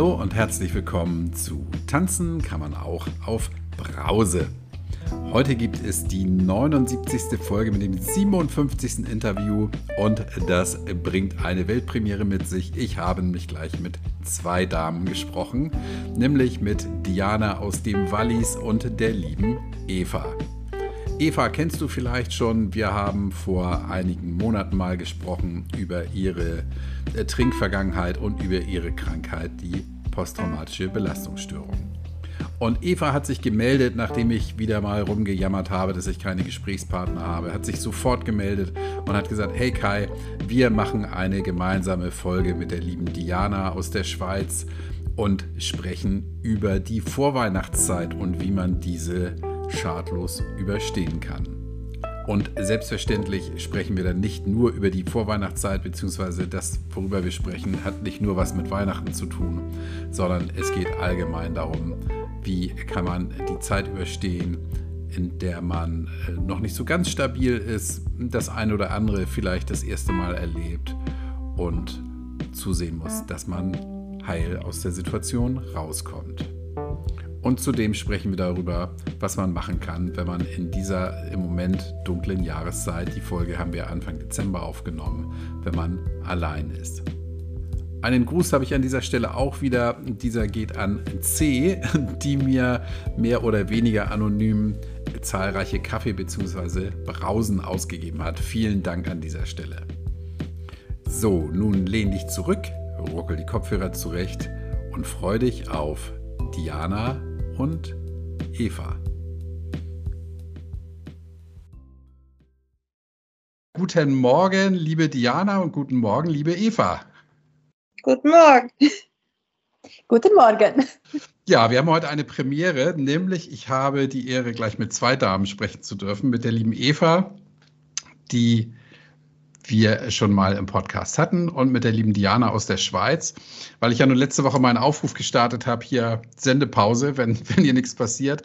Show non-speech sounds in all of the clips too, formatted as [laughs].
Hallo und herzlich willkommen zu Tanzen kann man auch auf Brause. Heute gibt es die 79. Folge mit dem 57. Interview und das bringt eine Weltpremiere mit sich. Ich habe mich gleich mit zwei Damen gesprochen, nämlich mit Diana aus dem Wallis und der lieben Eva. Eva kennst du vielleicht schon. Wir haben vor einigen Monaten mal gesprochen über ihre äh, Trinkvergangenheit und über ihre Krankheit, die posttraumatische Belastungsstörung. Und Eva hat sich gemeldet, nachdem ich wieder mal rumgejammert habe, dass ich keine Gesprächspartner habe, hat sich sofort gemeldet und hat gesagt, hey Kai, wir machen eine gemeinsame Folge mit der lieben Diana aus der Schweiz und sprechen über die Vorweihnachtszeit und wie man diese schadlos überstehen kann. Und selbstverständlich sprechen wir dann nicht nur über die Vorweihnachtszeit, beziehungsweise das, worüber wir sprechen, hat nicht nur was mit Weihnachten zu tun, sondern es geht allgemein darum, wie kann man die Zeit überstehen, in der man äh, noch nicht so ganz stabil ist, das eine oder andere vielleicht das erste Mal erlebt und zusehen muss, dass man heil aus der Situation rauskommt. Und zudem sprechen wir darüber, was man machen kann, wenn man in dieser im Moment dunklen Jahreszeit, die Folge haben wir Anfang Dezember aufgenommen, wenn man allein ist. Einen Gruß habe ich an dieser Stelle auch wieder. Dieser geht an C, die mir mehr oder weniger anonym zahlreiche Kaffee bzw. Brausen ausgegeben hat. Vielen Dank an dieser Stelle. So, nun lehn dich zurück, ruckel die Kopfhörer zurecht und freu dich auf Diana und Eva. Guten Morgen, liebe Diana und guten Morgen, liebe Eva. Guten Morgen. [laughs] Guten Morgen. Ja, wir haben heute eine Premiere, nämlich ich habe die Ehre, gleich mit zwei Damen sprechen zu dürfen, mit der lieben Eva, die wir schon mal im Podcast hatten und mit der lieben Diana aus der Schweiz, weil ich ja nur letzte Woche meinen Aufruf gestartet habe, hier Sendepause, wenn, [laughs] wenn hier nichts passiert.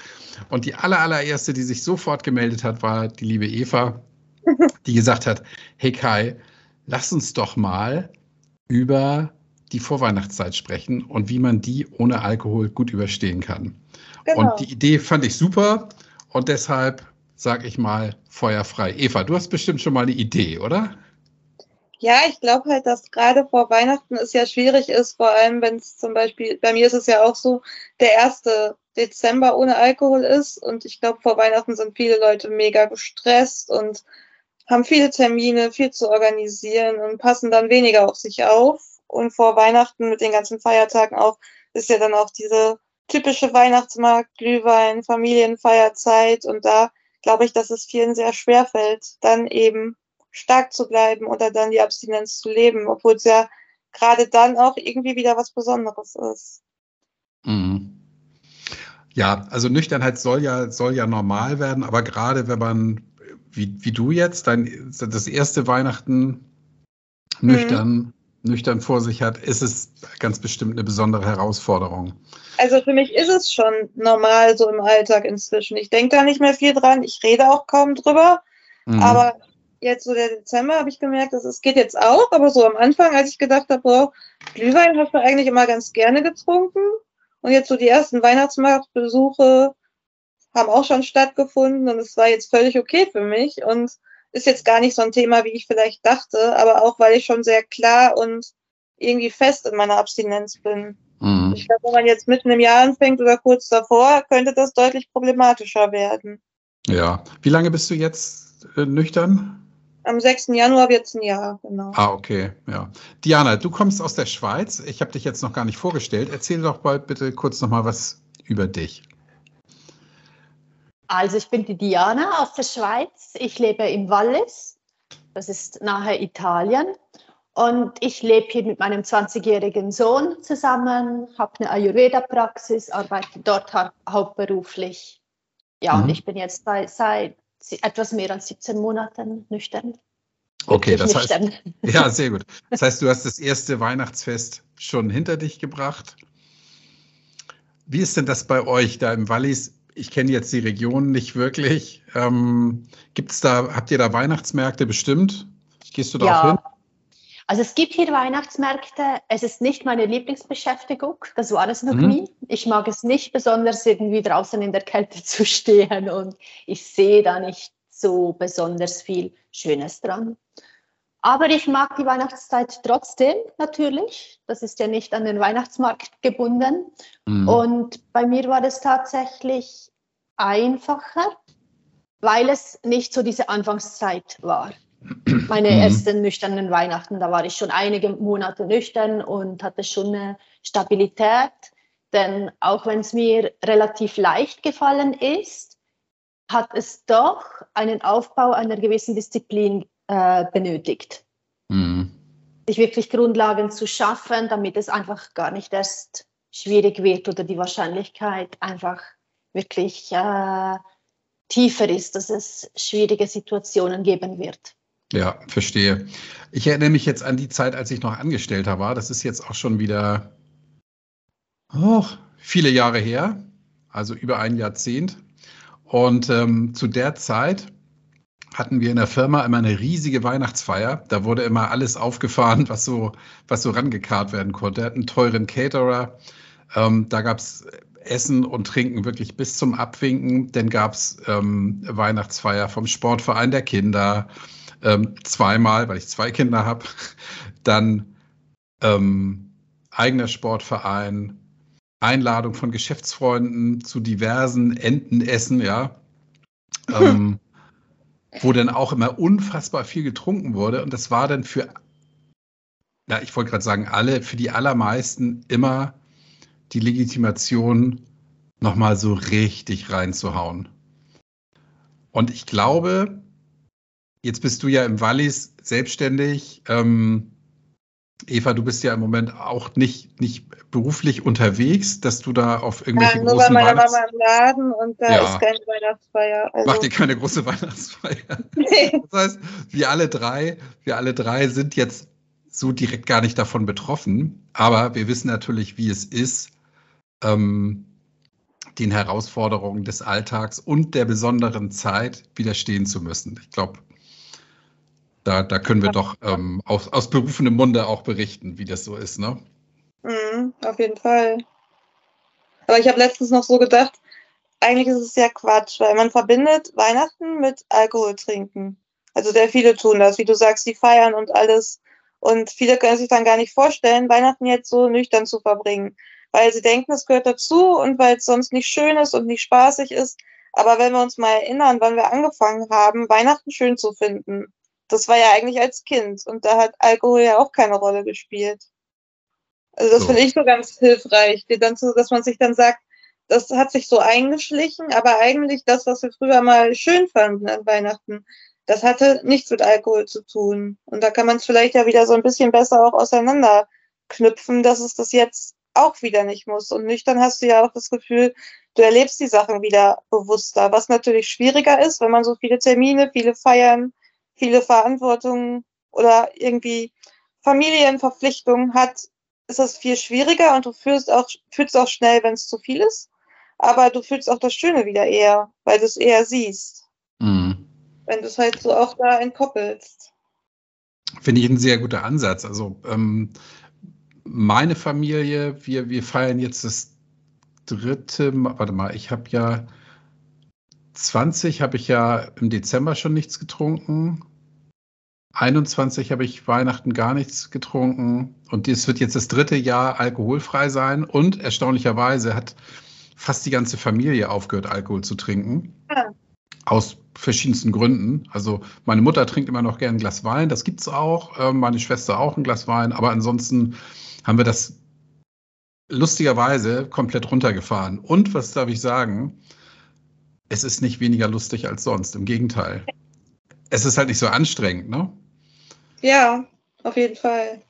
Und die aller, allererste, die sich sofort gemeldet hat, war die liebe Eva, die gesagt hat, hey Kai, lass uns doch mal über die Vorweihnachtszeit sprechen und wie man die ohne Alkohol gut überstehen kann. Genau. Und die Idee fand ich super und deshalb sage ich mal feuerfrei. Eva, du hast bestimmt schon mal eine Idee, oder? Ja, ich glaube halt, dass gerade vor Weihnachten es ja schwierig ist, vor allem wenn es zum Beispiel, bei mir ist es ja auch so, der erste Dezember ohne Alkohol ist und ich glaube, vor Weihnachten sind viele Leute mega gestresst und haben viele Termine, viel zu organisieren und passen dann weniger auf sich auf. Und vor Weihnachten mit den ganzen Feiertagen auch ist ja dann auch diese typische Weihnachtsmarkt, Glühwein, Familienfeierzeit und da glaube ich, dass es vielen sehr schwer fällt, dann eben stark zu bleiben oder dann die Abstinenz zu leben, obwohl es ja gerade dann auch irgendwie wieder was Besonderes ist. Mhm. Ja, also Nüchternheit soll ja, soll ja normal werden, aber gerade wenn man, wie, wie du jetzt, dein, das erste Weihnachten nüchtern, mhm. nüchtern vor sich hat, ist es ganz bestimmt eine besondere Herausforderung. Also für mich ist es schon normal so im Alltag inzwischen. Ich denke da nicht mehr viel dran, ich rede auch kaum drüber, mhm. aber jetzt so der Dezember habe ich gemerkt, dass es geht jetzt auch, aber so am Anfang, als ich gedacht habe, boah, Glühwein hast du eigentlich immer ganz gerne getrunken. Und jetzt so die ersten Weihnachtsmarktbesuche haben auch schon stattgefunden und es war jetzt völlig okay für mich und ist jetzt gar nicht so ein Thema, wie ich vielleicht dachte, aber auch weil ich schon sehr klar und irgendwie fest in meiner Abstinenz bin. Mhm. Ich glaube, wenn man jetzt mitten im Jahr anfängt oder kurz davor, könnte das deutlich problematischer werden. Ja. Wie lange bist du jetzt äh, nüchtern? Am 6. Januar wird es ein Jahr, genau. Ah, okay, ja. Diana, du kommst aus der Schweiz. Ich habe dich jetzt noch gar nicht vorgestellt. Erzähl doch mal bitte kurz noch mal was über dich. Also ich bin die Diana aus der Schweiz. Ich lebe im Wallis. Das ist nahe Italien. Und ich lebe hier mit meinem 20-jährigen Sohn zusammen, habe eine Ayurveda-Praxis, arbeite dort ha hauptberuflich. Ja, mhm. und ich bin jetzt bei, seit etwas mehr als 17 Monaten nüchtern. Okay, das nüchtern. heißt, [laughs] ja, sehr gut. Das heißt, du hast das erste Weihnachtsfest schon hinter dich gebracht. Wie ist denn das bei euch da im Wallis? Ich kenne jetzt die Region nicht wirklich. Ähm, gibt's da, habt ihr da Weihnachtsmärkte bestimmt? Gehst du da ja. auch hin? Also es gibt hier Weihnachtsmärkte. Es ist nicht meine Lieblingsbeschäftigung. Das war es noch Mhm. nie. Ich mag es nicht besonders irgendwie draußen in der Kälte [laughs] zu stehen und ich sehe da nicht so besonders viel Schönes dran. Aber ich mag die Weihnachtszeit trotzdem natürlich. Das ist ja nicht an den Weihnachtsmarkt gebunden. Mhm. Und bei mir war das tatsächlich einfacher, weil es nicht so diese Anfangszeit war. Meine Mhm. ersten nüchternen Weihnachten, da war ich schon einige Monate nüchtern und hatte schon eine Stabilität. Denn auch wenn es mir relativ leicht gefallen ist, hat es doch einen Aufbau einer gewissen Disziplin äh, benötigt Mhm. sich wirklich Grundlagen zu schaffen, damit es einfach gar nicht erst schwierig wird oder die Wahrscheinlichkeit einfach wirklich äh, tiefer ist, dass es schwierige Situationen geben wird. Ja, verstehe. Ich erinnere mich jetzt an die Zeit, als ich noch Angestellter war. Das ist jetzt auch schon wieder oh, viele Jahre her, also über ein Jahrzehnt. Und ähm, zu der Zeit hatten wir in der Firma immer eine riesige Weihnachtsfeier. Da wurde immer alles aufgefahren, was so, was so rangekarrt werden konnte. Er hat einen teuren Caterer. Ähm, da gab es Essen und Trinken wirklich bis zum Abwinken. Dann gab es ähm, Weihnachtsfeier vom Sportverein der Kinder. Ähm, zweimal, weil ich zwei Kinder habe. Dann ähm, eigener Sportverein, Einladung von Geschäftsfreunden zu diversen Entenessen, ja. Ähm, [laughs] wo dann auch immer unfassbar viel getrunken wurde. Und das war dann für, ja, ich wollte gerade sagen, alle, für die allermeisten immer die Legitimation, nochmal so richtig reinzuhauen. Und ich glaube, jetzt bist du ja im Wallis selbstständig. Ähm, Eva, du bist ja im Moment auch nicht, nicht beruflich unterwegs, dass du da auf irgendwelche Ja, nur bei großen meiner Weihnachts... Mama im Laden und da Ja. ist keine Weihnachtsfeier. Also, Macht ihr keine große Weihnachtsfeier? [laughs] [laughs] Das heißt, wir alle drei, wir alle drei sind jetzt so direkt gar nicht davon betroffen, aber wir wissen natürlich, wie es ist, ähm, den Herausforderungen des Alltags und der besonderen Zeit widerstehen zu müssen. Ich glaube, da, da können wir doch ähm, aus, aus berufenem Munde auch berichten, wie das so ist, ne? Mhm, auf jeden Fall. Aber ich habe letztens noch so gedacht, eigentlich ist es ja Quatsch, weil man verbindet Weihnachten mit Alkohol trinken. Also sehr viele tun das, wie du sagst, die feiern und alles. Und viele können sich dann gar nicht vorstellen, Weihnachten jetzt so nüchtern zu verbringen, weil sie denken, es gehört dazu und weil es sonst nicht schön ist und nicht spaßig ist. Aber wenn wir uns mal erinnern, wann wir angefangen haben, Weihnachten schön zu finden, das war ja eigentlich als Kind und da hat Alkohol ja auch keine Rolle gespielt. Also das So. finde ich so ganz hilfreich, dass man sich dann sagt, das hat sich so eingeschlichen, aber eigentlich das, was wir früher mal schön fanden an Weihnachten, das hatte nichts mit Alkohol zu tun. Und da kann man es vielleicht ja wieder so ein bisschen besser auch auseinanderknüpfen, dass es das jetzt auch wieder nicht muss. Und nüchtern hast du ja auch das Gefühl, du erlebst die Sachen wieder bewusster, was natürlich schwieriger ist, wenn man so viele Termine, viele Feiern, viele Verantwortungen oder irgendwie Familienverpflichtungen hat, ist das viel schwieriger und du fühlst auch, fühlst auch schnell, wenn es zu viel ist. Aber du fühlst auch das Schöne wieder eher, weil du es eher siehst, Mhm. wenn du es halt so auch da entkoppelst. Finde ich ein sehr guter Ansatz. Also ähm, meine Familie, wir, wir feiern jetzt das dritte Mal, warte mal, ich habe ja 20 habe ich ja im Dezember schon nichts getrunken. 21 habe ich Weihnachten gar nichts getrunken. Und es wird jetzt das dritte Jahr alkoholfrei sein. Und erstaunlicherweise hat fast die ganze Familie aufgehört, Alkohol zu trinken. Ja. Aus verschiedensten Gründen. Also meine Mutter trinkt immer noch gern ein Glas Wein, das gibt's auch. Ähm, meine Schwester auch ein Glas Wein. Aber ansonsten haben wir das lustigerweise komplett runtergefahren. Und was darf ich sagen? Es ist nicht weniger lustig als sonst. Im Gegenteil. Es ist halt nicht so anstrengend, ne? Ja, auf jeden Fall.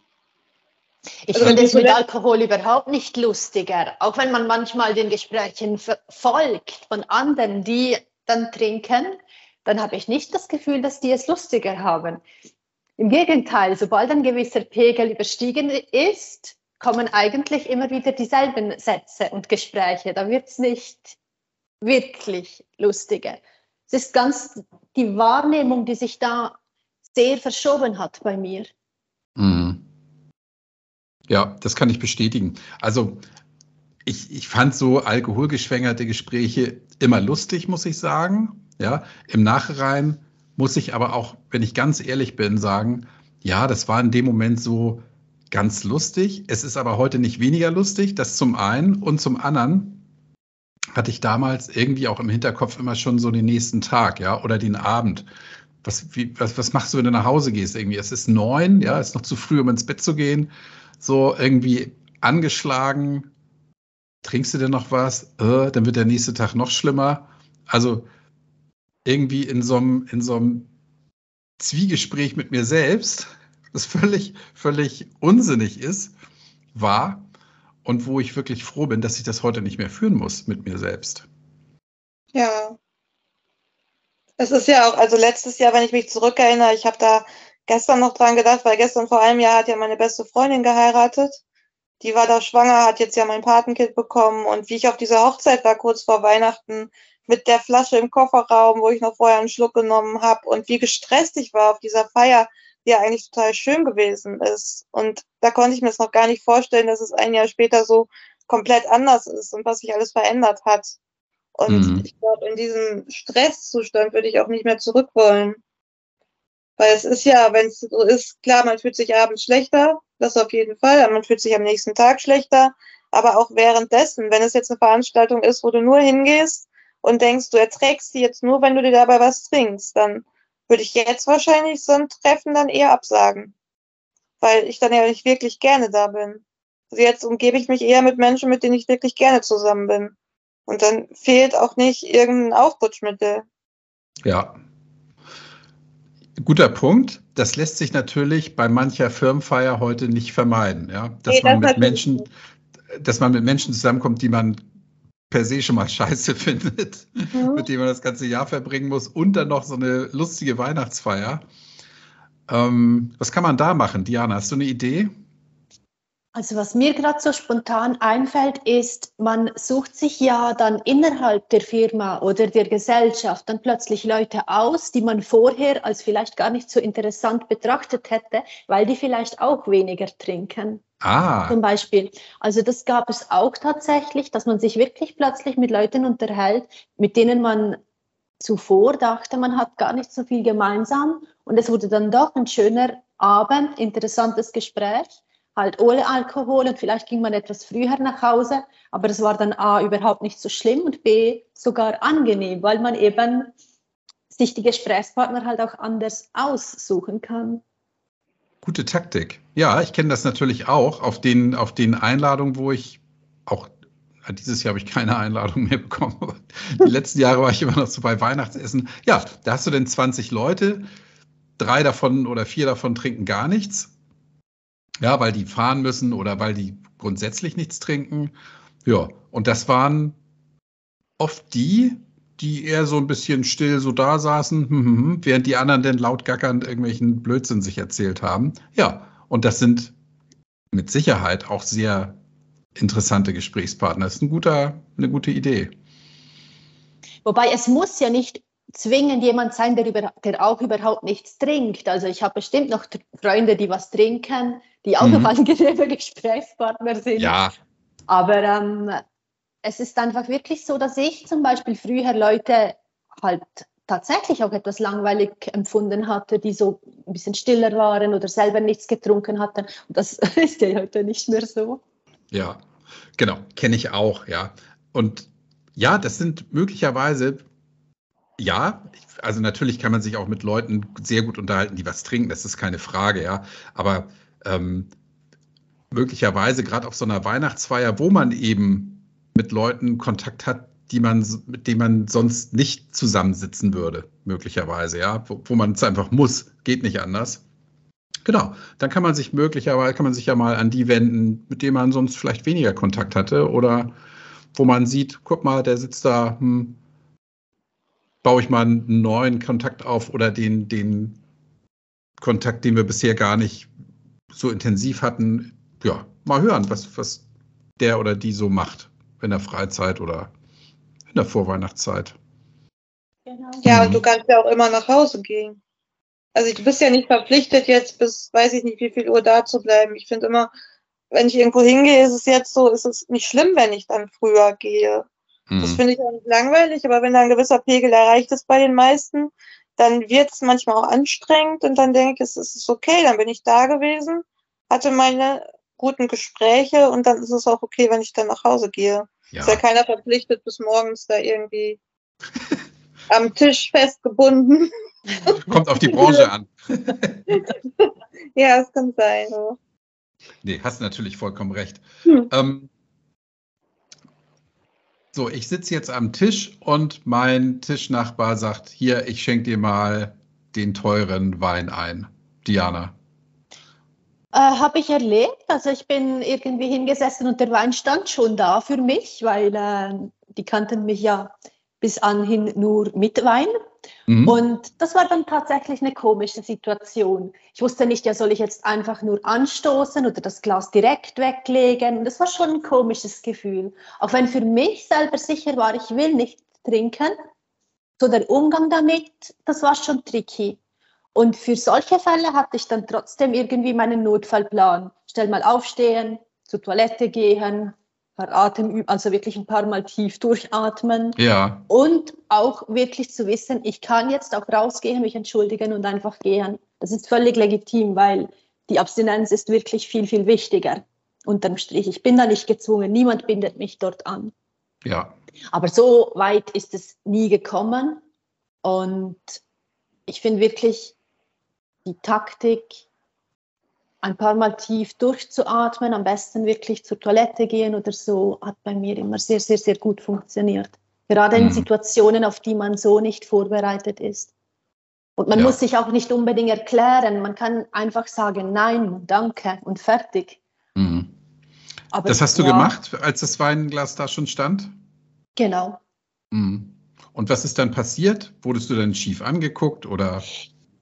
Ich Also finde es mit Alkohol überhaupt nicht lustiger, auch wenn man manchmal den Gesprächen folgt von anderen, die dann trinken, dann habe ich nicht das Gefühl, dass die es lustiger haben. Im Gegenteil, sobald ein gewisser Pegel überstiegen ist, kommen eigentlich immer wieder dieselben Sätze und Gespräche. Da wird es nicht wirklich lustiger. Es ist ganz die Wahrnehmung, die sich da sehr verschoben hat bei mir. Mhm. Ja, das kann ich bestätigen. Also ich, ich fand so alkoholgeschwängerte Gespräche immer lustig, muss ich sagen. Ja, im Nachhinein muss ich aber auch, wenn ich ganz ehrlich bin, sagen, ja, das war in dem Moment so ganz lustig. Es ist aber heute nicht weniger lustig, das zum einen. Und zum anderen hatte ich damals irgendwie auch im Hinterkopf immer schon so den nächsten Tag, ja, oder den Abend. Was, wie, was, was machst du, wenn du nach Hause gehst? Irgendwie, es ist neun, ja, es ist noch zu früh, um ins Bett zu gehen. So irgendwie angeschlagen. Trinkst du denn noch was? Äh, dann wird der nächste Tag noch schlimmer. Also irgendwie in so einem, Zwiegespräch mit mir selbst, [laughs] das völlig, völlig unsinnig ist, war und wo ich wirklich froh bin, dass ich das heute nicht mehr führen muss mit mir selbst. Ja. Es ist ja auch, also letztes Jahr, wenn ich mich zurückerinnere, ich habe da gestern noch dran gedacht, weil gestern vor einem Jahr hat ja meine beste Freundin geheiratet. Die war da schwanger, hat jetzt ja mein Patenkind bekommen und wie ich auf dieser Hochzeit war, kurz vor Weihnachten, mit der Flasche im Kofferraum, wo ich noch vorher einen Schluck genommen habe und wie gestresst ich war auf dieser Feier, ja eigentlich total schön gewesen ist. Und da konnte ich mir es noch gar nicht vorstellen, dass es ein Jahr später so komplett anders ist und was sich alles verändert hat. Und mhm. ich glaube, in diesem Stresszustand würde ich auch nicht mehr zurück wollen. Weil es ist ja, wenn es so ist, klar, man fühlt sich abends schlechter, das auf jeden Fall, man fühlt sich am nächsten Tag schlechter, aber auch währenddessen, wenn es jetzt eine Veranstaltung ist, wo du nur hingehst und denkst, du erträgst sie jetzt nur, wenn du dir dabei was trinkst, dann würde ich jetzt wahrscheinlich so ein Treffen dann eher absagen. Weil ich dann ja nicht wirklich gerne da bin. Also jetzt umgebe ich mich eher mit Menschen, mit denen ich wirklich gerne zusammen bin. Und dann fehlt auch nicht irgendein Aufputschmittel. Ja. Guter Punkt. Das lässt sich natürlich bei mancher Firmenfeier heute nicht vermeiden, ja. Dass nee, man mit Menschen, dass man mit Menschen zusammenkommt, die man per se schon mal scheiße [laughs] findet, mhm. mit dem man das ganze Jahr verbringen muss und dann noch so eine lustige Weihnachtsfeier. Ähm, was kann man da machen? Diana, hast du eine Idee? Also was mir gerade so spontan einfällt, ist, man sucht sich ja dann innerhalb der Firma oder der Gesellschaft dann plötzlich Leute aus, die man vorher als vielleicht gar nicht so interessant betrachtet hätte, weil die vielleicht auch weniger trinken. Ah. Zum Beispiel. Also das gab es auch tatsächlich, dass man sich wirklich plötzlich mit Leuten unterhält, mit denen man zuvor dachte, man hat gar nicht so viel gemeinsam. Und es wurde dann doch ein schöner Abend, interessantes Gespräch halt ohne Alkohol und vielleicht ging man etwas früher nach Hause, aber das war dann A überhaupt nicht so schlimm und B sogar angenehm, weil man eben sich die Gesprächspartner halt auch anders aussuchen kann. Gute Taktik. Ja, ich kenne das natürlich auch auf den, auf den Einladungen, wo ich auch dieses Jahr habe ich keine Einladung mehr bekommen, die letzten Jahre war ich immer noch so bei Weihnachtsessen. Ja, da hast du denn 20 Leute, drei davon oder vier davon trinken gar nichts ja, weil die fahren müssen oder weil die grundsätzlich nichts trinken. Ja, und das waren oft die, die eher so ein bisschen still so da saßen, hm, hm, hm, während die anderen dann laut gackernd irgendwelchen Blödsinn sich erzählt haben. Ja, und das sind mit Sicherheit auch sehr interessante Gesprächspartner. Das ist ein guter, eine gute Idee. Wobei es muss ja nicht zwingend jemand sein, der, über, der auch überhaupt nichts trinkt. Also ich habe bestimmt noch Freunde, die was trinken, die auch mhm. noch angenehme [laughs] Gesprächspartner sind. Ja. Aber ähm, es ist einfach wirklich so, dass ich zum Beispiel früher Leute halt tatsächlich auch etwas langweilig empfunden hatte, die so ein bisschen stiller waren oder selber nichts getrunken hatten. Und das [laughs] ist ja heute nicht mehr so. Ja, genau, kenne ich auch, ja. Und ja, das sind möglicherweise ja, also natürlich kann man sich auch mit Leuten sehr gut unterhalten, die was trinken, das ist keine Frage, ja. Aber ähm, möglicherweise gerade auf so einer Weihnachtsfeier, wo man eben mit Leuten Kontakt hat, die man, mit denen man sonst nicht zusammensitzen würde, möglicherweise, ja, wo, wo man es einfach muss, geht nicht anders. Genau, dann kann man sich möglicherweise, kann man sich ja mal an die wenden, mit denen man sonst vielleicht weniger Kontakt hatte oder wo man sieht, guck mal, der sitzt da, hm, baue ich mal einen neuen Kontakt auf oder den, den Kontakt, den wir bisher gar nicht so intensiv hatten. Ja, mal hören, was, was der oder die so macht in der Freizeit oder in der Vorweihnachtszeit. Genau. Ja, und du kannst ja auch immer nach Hause gehen. Also du bist ja nicht verpflichtet, jetzt bis weiß ich nicht wie viel Uhr da zu bleiben. Ich finde immer, wenn ich irgendwo hingehe, ist es jetzt so, ist es nicht schlimm, wenn ich dann früher gehe. Mhm. Das finde ich auch nicht langweilig, aber wenn da ein gewisser Pegel erreicht ist bei den meisten, dann wird es manchmal auch anstrengend und dann denke ich, es ist okay, dann bin ich da gewesen, hatte meine guten Gespräche und dann ist es auch okay, wenn ich dann nach Hause gehe. Ja. Ist ja keiner verpflichtet, bis morgens da irgendwie [laughs] am Tisch festgebunden. Kommt auf die Branche an. [laughs] ja, es kann sein. Nee, hast natürlich vollkommen recht. Hm. Ähm, so, ich sitze jetzt am Tisch und mein Tischnachbar sagt, hier, ich schenke dir mal den teuren Wein ein. Diana. Äh, Habe ich erlebt. Also ich bin irgendwie hingesessen und der Wein stand schon da für mich, weil äh, die kannten mich ja bis anhin nur mit Wein. Mhm. Und das war dann tatsächlich eine komische Situation. Ich wusste nicht, ja, soll ich jetzt einfach nur anstoßen oder das Glas direkt weglegen? Das war schon ein komisches Gefühl. Auch wenn für mich selber sicher war, ich will nicht trinken. So der Umgang damit, das war schon tricky. Und für solche Fälle hatte ich dann trotzdem irgendwie meinen Notfallplan. Schnell mal aufstehen, zur Toilette gehen, paar Atemübungen, also wirklich ein paar Mal tief durchatmen. Ja. Und auch wirklich zu wissen, ich kann jetzt auch rausgehen, mich entschuldigen und einfach gehen. Das ist völlig legitim, weil die Abstinenz ist wirklich viel, viel wichtiger. Unterm Strich. Ich bin da nicht gezwungen. Niemand bindet mich dort an. Ja. Aber so weit ist es nie gekommen. Und ich finde wirklich die Taktik, ein paar Mal tief durchzuatmen, am besten wirklich zur Toilette gehen oder so, hat bei mir immer sehr, sehr, sehr gut funktioniert. Gerade in mhm. Situationen, auf die man so nicht vorbereitet ist. Und man ja. muss sich auch nicht unbedingt erklären. Man kann einfach sagen, nein, danke und fertig. Mhm. Aber, das hast du ja, gemacht, als das Weinglas da schon stand? Genau. Mhm. Und was ist dann passiert? Wurdest du dann schief angeguckt oder?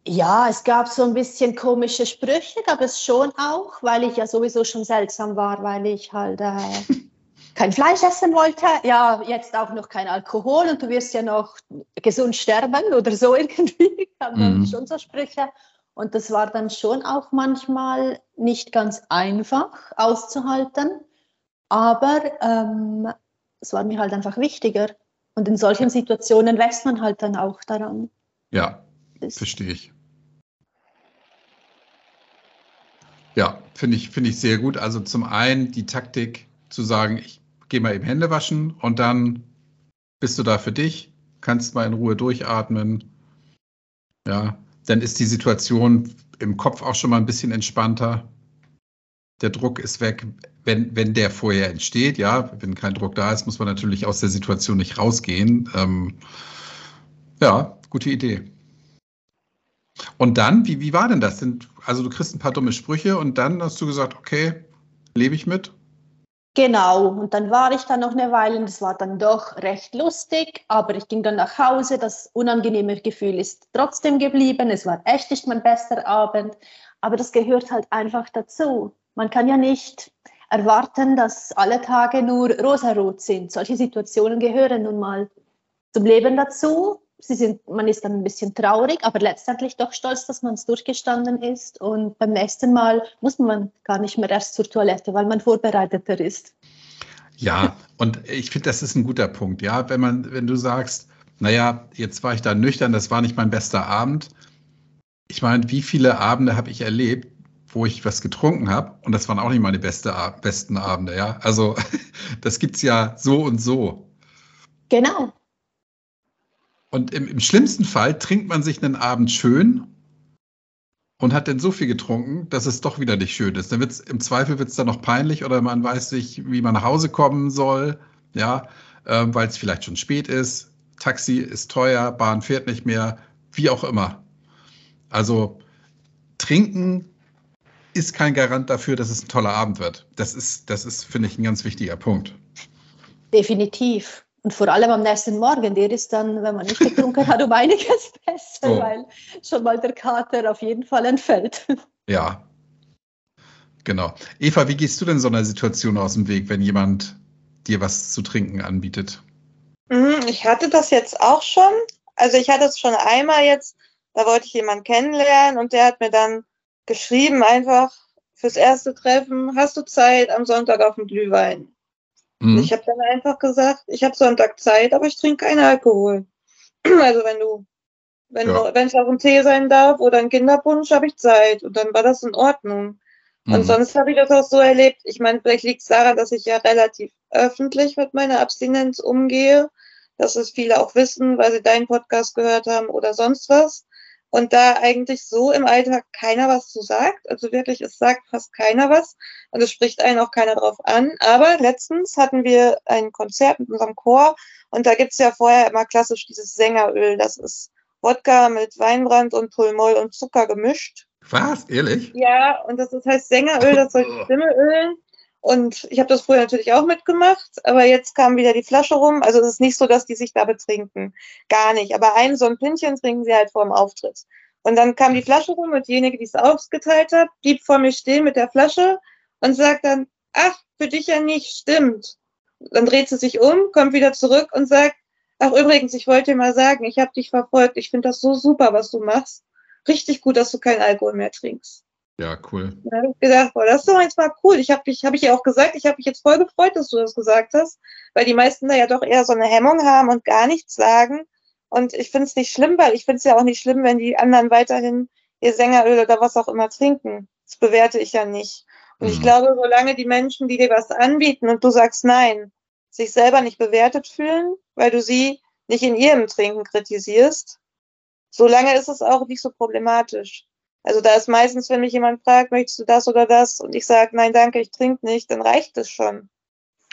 Ja, es gab so ein bisschen komische Sprüche, gab es schon auch, weil ich ja sowieso schon seltsam war, weil ich halt äh, [laughs] kein Fleisch essen wollte. Ja, jetzt auch noch kein Alkohol und du wirst ja noch gesund sterben oder so [laughs] irgendwie. Gab mhm. schon so Sprüche. Und das war dann schon auch manchmal nicht ganz einfach auszuhalten. Aber ähm, es war mir halt einfach wichtiger. Und in solchen Situationen wächst man halt dann auch daran. Ja, Verstehe ich. Ja, finde ich, finde ich sehr gut. Also zum einen die Taktik zu sagen, ich gehe mal eben Hände waschen und dann bist du da für dich, kannst mal in Ruhe durchatmen. Ja, dann ist die Situation im Kopf auch schon mal ein bisschen entspannter. Der Druck ist weg, wenn, wenn der vorher entsteht. Ja, wenn kein Druck da ist, muss man natürlich aus der Situation nicht rausgehen. Ähm, ja, gute Idee. Und dann, wie, wie war denn das? also du kriegst ein paar dumme Sprüche und dann hast du gesagt, okay, lebe ich mit? Genau, und dann war ich dann noch eine Weile und es war dann doch recht lustig, aber ich ging dann nach Hause, das unangenehme Gefühl ist trotzdem geblieben, es war echt nicht mein bester Abend, aber das gehört halt einfach dazu. Man kann ja nicht erwarten, dass alle Tage nur rosarot sind. Solche Situationen gehören nun mal zum Leben dazu sie sind, man ist dann ein bisschen traurig, aber letztendlich doch stolz, dass man es durchgestanden ist. Und beim nächsten Mal muss man gar nicht mehr erst zur Toilette, weil man vorbereiteter ist. Ja, und ich finde, das ist ein guter Punkt. Ja, wenn man, wenn du sagst, naja, jetzt war ich da nüchtern, das war nicht mein bester Abend. Ich meine, wie viele Abende habe ich erlebt, wo ich was getrunken habe und das waren auch nicht meine beste, besten Abende, ja. Also [laughs] das gibt es ja so und so. Genau. Und im, im schlimmsten Fall trinkt man sich einen Abend schön und hat dann so viel getrunken, dass es doch wieder nicht schön ist. Dann wird's, im Zweifel wird es dann noch peinlich oder man weiß nicht, wie man nach Hause kommen soll, ja, äh, weil es vielleicht schon spät ist. Taxi ist teuer, Bahn fährt nicht mehr, wie auch immer. Also trinken ist kein Garant dafür, dass es ein toller Abend wird. Das ist, das ist, finde ich, ein ganz wichtiger Punkt. Definitiv. Und vor allem am nächsten Morgen, der ist dann, wenn man nicht getrunken hat, um [laughs] einiges besser, oh. weil schon mal der Kater auf jeden Fall entfällt. Ja, genau. Eva, wie gehst du denn so einer Situation aus dem Weg, wenn jemand dir was zu trinken anbietet? Mhm, ich hatte das jetzt auch schon. Also ich hatte es schon einmal jetzt, da wollte ich jemanden kennenlernen und der hat mir dann geschrieben einfach, fürs erste Treffen, hast du Zeit am Sonntag auf den Glühwein? Mhm. Ich habe dann einfach gesagt, ich habe Sonntag Zeit, aber ich trinke keinen Alkohol. [clears throat] Also wenn du, wenn ja. wenn es auch ein Tee sein darf oder ein Kinderpunsch, habe ich Zeit. Und dann war das in Ordnung. Mhm. Und sonst habe ich das auch so erlebt. Ich meine, vielleicht liegt es daran, dass ich ja relativ öffentlich mit meiner Abstinenz umgehe, dass es viele auch wissen, weil sie deinen Podcast gehört haben oder sonst was. Und da eigentlich so im Alltag keiner was zu sagt, also wirklich, es sagt fast keiner was und es spricht einen auch keiner drauf an. Aber letztens hatten wir ein Konzert mit unserem Chor und da gibt's ja vorher immer klassisch dieses Sängeröl. Das ist Wodka mit Weinbrand und Pulmol und Zucker gemischt. Was? Ehrlich? Ja, und das ist, heißt Sängeröl, das soll die Stimme ölen. Und ich habe das früher natürlich auch mitgemacht, aber jetzt kam wieder die Flasche rum. Also es ist nicht so, dass die sich da betrinken. Gar nicht. Aber ein so ein Pünktchen trinken sie halt vor dem Auftritt. Und dann kam die Flasche rum und diejenige, die es ausgeteilt hat, blieb vor mir stehen mit der Flasche und sagt dann, ach, für dich ja nicht, stimmt. Dann dreht sie sich um, kommt wieder zurück und sagt, ach übrigens, ich wollte dir mal sagen, ich habe dich verfolgt, ich finde das so super, was du machst. Richtig gut, dass du keinen Alkohol mehr trinkst. Ja, cool. Da habe ich gedacht, boah, das ist doch jetzt mal cool. Ich habe dich, habe ich ja auch gesagt, ich habe mich jetzt voll gefreut, dass du das gesagt hast, weil die meisten da ja doch eher so eine Hemmung haben und gar nichts sagen. Und ich finde es nicht schlimm, weil ich finde es ja auch nicht schlimm, wenn die anderen weiterhin ihr Sängeröl oder was auch immer trinken. Das bewerte ich ja nicht. Und mhm. ich glaube, solange die Menschen, die dir was anbieten und du sagst nein, sich selber nicht bewertet fühlen, weil du sie nicht in ihrem Trinken kritisierst, solange ist es auch nicht so problematisch. Also da ist meistens, wenn mich jemand fragt, möchtest du das oder das? Und ich sage, nein, danke, ich trinke nicht, dann reicht es schon.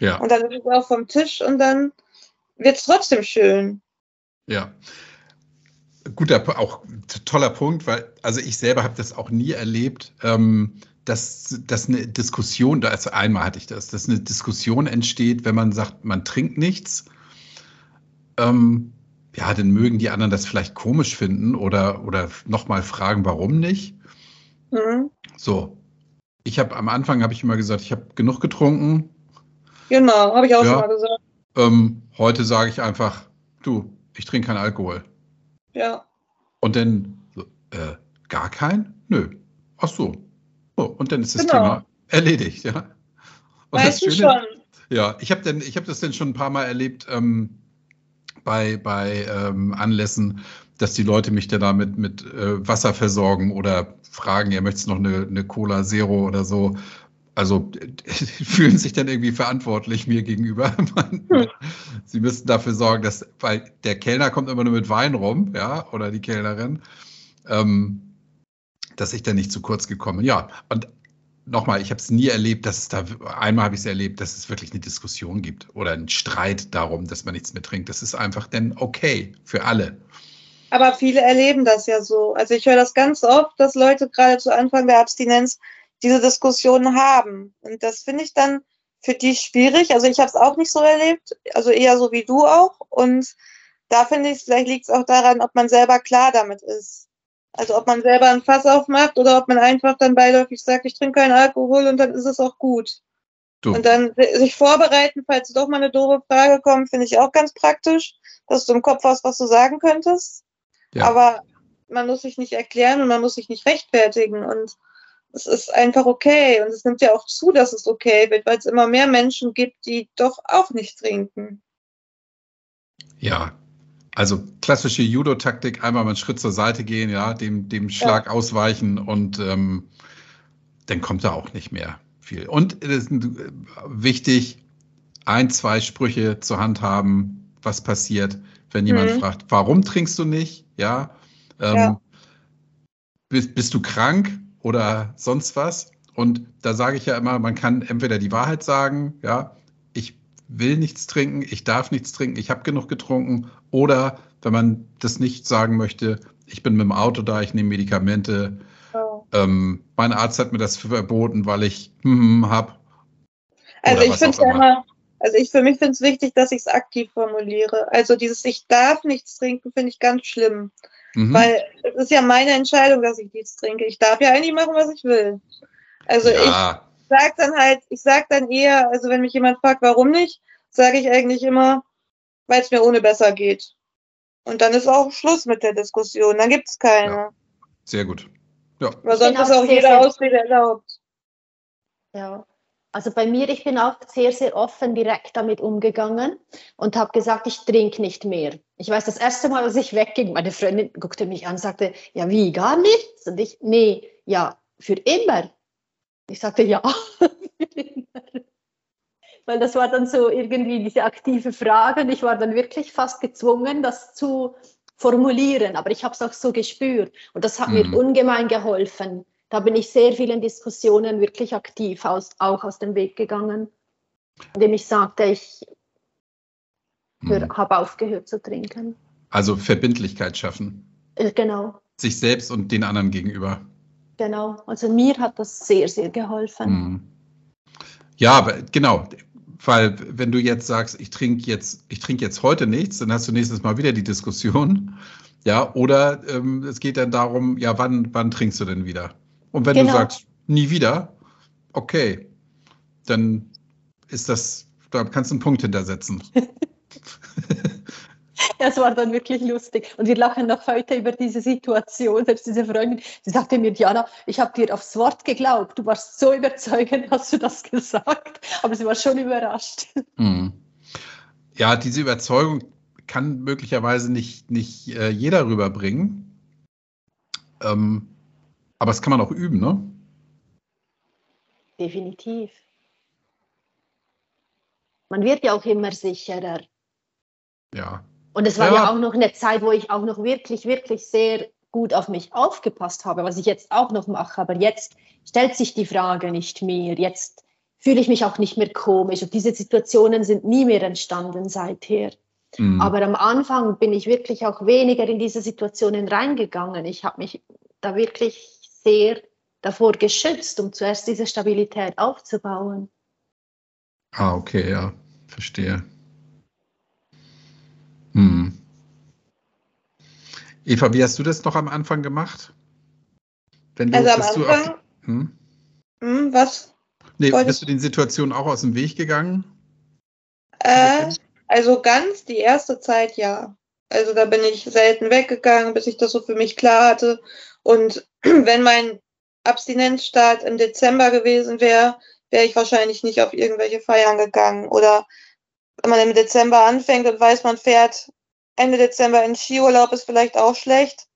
Ja. Und dann ist es auch vom Tisch und dann wird es trotzdem schön. Ja. Guter, auch toller Punkt, weil, also ich selber habe das auch nie erlebt, ähm, dass, dass eine Diskussion, also einmal hatte ich das, dass eine Diskussion entsteht, wenn man sagt, man trinkt nichts. Ähm, ja, dann mögen die anderen das vielleicht komisch finden oder, oder nochmal fragen, warum nicht. Mhm. So. Ich habe am Anfang habe ich immer gesagt, ich habe genug getrunken. Genau, habe ich auch ja. schon mal gesagt. Ähm, heute sage ich einfach, du, ich trinke keinen Alkohol. Ja. Und dann, äh, gar kein? Nö. Ach so. Oh, und dann ist das genau. Thema erledigt, ja. Und weißt das Schöne, schon. Ja, ich habe hab das denn schon ein paar Mal erlebt, ähm, bei, bei ähm, Anlässen, dass die Leute mich dann damit mit äh, Wasser versorgen oder fragen, ja, möchtest du noch eine, eine Cola Zero oder so. Also [laughs] fühlen sich dann irgendwie verantwortlich mir gegenüber. [laughs] hm. Sie müssten dafür sorgen, dass, weil der Kellner kommt immer nur mit Wein rum, ja, oder die Kellnerin, ähm, dass ich dann nicht zu kurz gekommen. Ja, und nochmal, ich habe es nie erlebt, dass es da, einmal habe ich es erlebt, dass es wirklich eine Diskussion gibt oder einen Streit darum, dass man nichts mehr trinkt. Das ist einfach dann okay für alle. Aber viele erleben das ja so. Also ich höre das ganz oft, dass Leute gerade zu Anfang der Abstinenz diese Diskussionen haben. Und das finde ich dann für die schwierig. Also ich habe es auch nicht so erlebt, also eher so wie du auch. Und da finde ich, vielleicht liegt es auch daran, ob man selber klar damit ist. Also ob man selber ein Fass aufmacht oder ob man einfach dann beiläufig sagt, ich trinke keinen Alkohol und dann ist es auch gut. Du. Und dann sich vorbereiten, falls doch mal eine doofe Frage kommt, finde ich auch ganz praktisch, dass du im Kopf hast, was du sagen könntest. Ja. Aber man muss sich nicht erklären und man muss sich nicht rechtfertigen. Und es ist einfach okay. Und es nimmt ja auch zu, dass es okay wird, weil es immer mehr Menschen gibt, die doch auch nicht trinken. Ja, also klassische Judo-Taktik, einmal mal einen Schritt zur Seite gehen, ja, dem, dem Schlag ja. ausweichen und ähm, dann kommt da auch nicht mehr viel. Und es ist wichtig, ein, zwei Sprüche zur Hand haben, was passiert, wenn jemand mhm. fragt, warum trinkst du nicht? Ja. Ähm, ja. Bist, bist du krank oder sonst was? Und da sage ich ja immer, man kann entweder die Wahrheit sagen, ja, will nichts trinken, ich darf nichts trinken, ich habe genug getrunken. Oder wenn man das nicht sagen möchte, ich bin mit dem Auto da, ich nehme Medikamente. Oh. Ähm, mein Arzt hat mir das verboten, weil ich hm, hm, habe. Also ich finde ja immer, also ich für mich finde es wichtig, dass ich es aktiv formuliere. Also dieses Ich darf nichts trinken, finde ich ganz schlimm. Mhm. Weil es ist ja meine Entscheidung, dass ich nichts trinke. Ich darf ja eigentlich machen, was ich will. Also ja. ich sag dann halt, ich sag dann eher, also wenn mich jemand fragt, warum nicht, sage ich eigentlich immer, weil es mir ohne besser geht. Und dann ist auch Schluss mit der Diskussion. Dann gibt es keine. Ja, sehr gut. Ja. Weil sonst ist auch jeder Ausrede erlaubt. Ja. Also bei mir, ich bin auch sehr, sehr offen direkt damit umgegangen und habe gesagt, ich trinke nicht mehr. Ich weiß, das erste Mal, als ich wegging, meine Freundin guckte mich an und sagte, ja, wie, gar nichts? Und ich, nee, ja, für immer. Ich sagte, ja, [laughs] für immer. Weil das war dann so irgendwie diese aktive Frage und ich war dann wirklich fast gezwungen, das zu formulieren. Aber ich habe es auch so gespürt und das hat mhm. mir ungemein geholfen da bin ich sehr vielen Diskussionen wirklich aktiv aus, auch aus dem Weg gegangen, indem ich sagte, ich hm. habe aufgehört zu trinken. Also Verbindlichkeit schaffen. Äh, genau. Sich selbst und den anderen gegenüber. Genau. Also mir hat das sehr, sehr geholfen. Hm. Ja, genau. Weil wenn du jetzt sagst, ich trinke jetzt, ich trinke jetzt heute nichts, dann hast du nächstes Mal wieder die Diskussion. Ja, oder ähm, es geht dann darum, ja, wann, wann trinkst du denn wieder? Und wenn genau. du sagst, nie wieder, okay, dann ist das, da kannst du einen Punkt hintersetzen. [laughs] Es war dann wirklich lustig. Und wir lachen noch heute über diese Situation. Selbst diese Freundin, sie sagte mir, Diana, ich habe dir aufs Wort geglaubt. Du warst so überzeugend, [laughs] hast du das gesagt. Aber sie war schon überrascht. Mhm. Ja, diese Überzeugung kann möglicherweise nicht, nicht äh, jeder rüberbringen. Ähm, aber das kann man auch üben, ne? Definitiv. Man wird ja auch immer sicherer. Ja. Und es war ja. ja auch noch eine Zeit, wo ich auch noch wirklich, wirklich sehr gut auf mich aufgepasst habe, was ich jetzt auch noch mache. Aber jetzt stellt sich die Frage nicht mehr. Jetzt fühle ich mich auch nicht mehr komisch. Und diese Situationen sind nie mehr entstanden seither. Mhm. Aber am Anfang bin ich wirklich auch weniger in diese Situationen reingegangen. Ich habe mich da wirklich sehr davor geschützt, um zuerst diese Stabilität aufzubauen. Ah, okay, ja, verstehe. Hm. Eva, wie hast du das noch am Anfang gemacht? Wenn du, also am Anfang, auf, hm? Hm, was? Nee, bist du den Situationen auch aus dem Weg gegangen? Äh, also ganz die erste Zeit ja. Also da bin ich selten weggegangen, bis ich das so für mich klar hatte. Und [clears throat] wenn mein Abstinenzstart im Dezember gewesen wäre, wäre ich wahrscheinlich nicht auf irgendwelche Feiern gegangen. Oder wenn man im Dezember anfängt und weiß, man fährt Ende Dezember in Skiurlaub, ist vielleicht auch schlecht.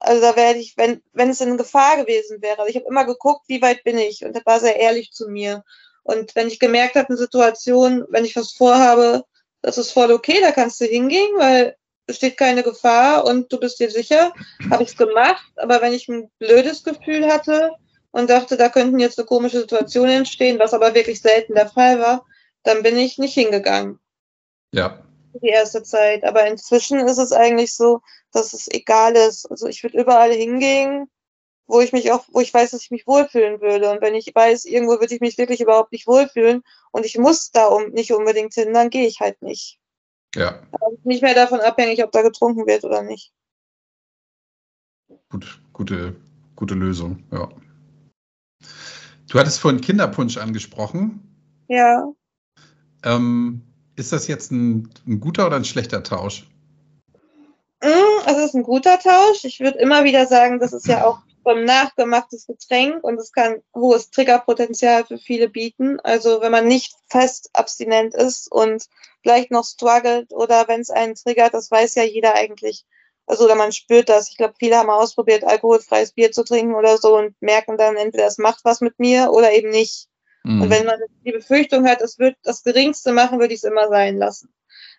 Also da werde ich, wenn, wenn es in Gefahr gewesen wäre. Also ich habe immer geguckt, wie weit bin ich und war sehr ehrlich zu mir. Und wenn ich gemerkt habe, eine Situation, wenn ich was vorhabe, das ist voll okay, da kannst du hingehen, weil besteht keine Gefahr und du bist dir sicher, habe ich es gemacht. Aber wenn ich ein blödes Gefühl hatte und dachte, da könnten jetzt eine komische Situation entstehen, was aber wirklich selten der Fall war, dann bin ich nicht hingegangen. Ja. Die erste Zeit. Aber inzwischen ist es eigentlich so, dass es egal ist. Also ich würde überall hingehen, wo ich mich auch, wo ich weiß, dass ich mich wohlfühlen würde. Und wenn ich weiß, irgendwo würde ich mich wirklich überhaupt nicht wohlfühlen und ich muss da um, nicht unbedingt hin, dann gehe ich halt nicht. Ja. Nicht mehr davon abhängig, ob da getrunken wird oder nicht. Gut, gute, gute Lösung, ja. Du hattest vorhin Kinderpunsch angesprochen. Ja. Ähm, ist das jetzt ein, ein, guter oder ein schlechter Tausch? Mm, es ist ein guter Tausch. Ich würde immer wieder sagen, das ist ja auch vom nachgemachtes Getränk und es kann hohes Triggerpotenzial für viele bieten. Also wenn man nicht fest abstinent ist und vielleicht noch struggelt oder wenn es einen triggert, das weiß ja jeder eigentlich. Also oder man spürt das. Ich glaube, viele haben ausprobiert, alkoholfreies Bier zu trinken oder so und merken dann entweder es macht was mit mir oder eben nicht. Mhm. Und wenn man die Befürchtung hat, es wird das Geringste machen, würde ich es immer sein lassen.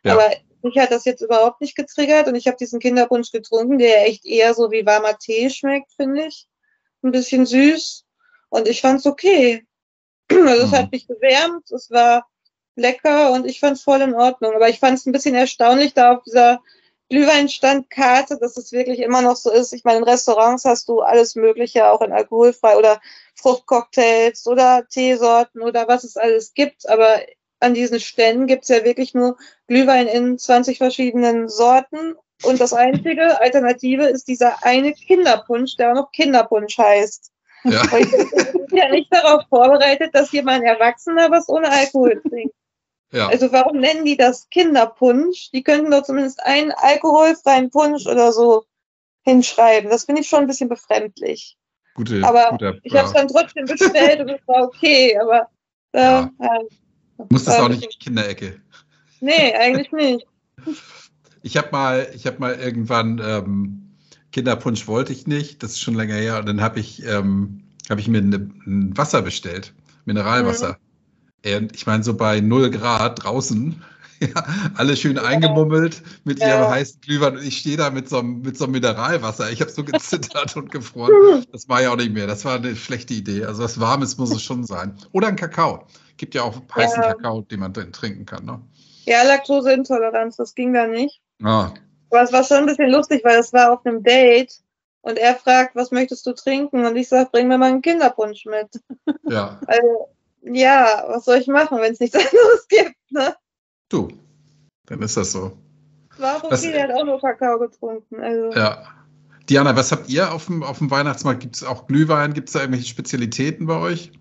Ja. Aber mich hat das jetzt überhaupt nicht getriggert und ich habe diesen Kinderpunsch getrunken, der echt eher so wie warmer Tee schmeckt, finde ich. Ein bisschen süß. Und ich fand es okay. [clears throat] Also mhm. es hat mich gewärmt, es war lecker und ich fand es voll in Ordnung. Aber ich fand es ein bisschen erstaunlich da auf dieser Glühweinstandkarte, dass es wirklich immer noch so ist. Ich meine, in Restaurants hast du alles Mögliche, auch in alkoholfrei oder Fruchtcocktails oder Teesorten oder was es alles gibt. Aber an diesen Ständen gibt es ja wirklich nur Glühwein in 20 verschiedenen Sorten. Und das einzige Alternative ist dieser eine Kinderpunsch, der auch noch Kinderpunsch heißt. Ja. ich bin ja nicht darauf vorbereitet, dass hier mal ein Erwachsener was ohne Alkohol trinkt. Ja. Also warum nennen die das Kinderpunsch? Die könnten doch zumindest einen alkoholfreien Punsch oder so hinschreiben. Das finde ich schon ein bisschen befremdlich. Gute, aber guter, ich habe es dann trotzdem bestellt und es war okay. Aber äh, Ja. ja. Musstest war auch ein nicht in die Kinderecke. Nee, eigentlich nicht. Ich habe mal, ich habe mal irgendwann ähm, Kinderpunsch wollte ich nicht, das ist schon länger her. Und dann habe ich, ähm, habe ich mir ne, ein Wasser bestellt, Mineralwasser. Und ich meine so bei 0 Grad draußen, [laughs] ja, alle schön eingemummelt mit Ja. ihrem heißen Glühwein. Und ich stehe da mit so einem, mit so einem Mineralwasser. Ich habe so gezittert [laughs] und gefroren. Das war ja auch nicht mehr. Das war eine schlechte Idee. Also was Warmes muss es schon sein. Oder ein Kakao. Gibt ja auch heißen Ja. Kakao, den man trinken kann. Ne? Ja, Laktoseintoleranz, das ging da nicht. Ah, Aber es war schon ein bisschen lustig, weil es war auf einem Date und er fragt, was möchtest du trinken? Und ich sage, bring mir mal einen Kinderpunsch mit. ja. [laughs] Also, ja, was soll ich machen, wenn es nichts [laughs] anderes gibt? Ne? Du, dann ist das so. War auch Was- der hat auch nur Kakao getrunken. Also, Ja. Diana, was habt ihr auf dem, auf dem Weihnachtsmarkt? Gibt es auch Glühwein? Gibt es da irgendwelche Spezialitäten bei euch?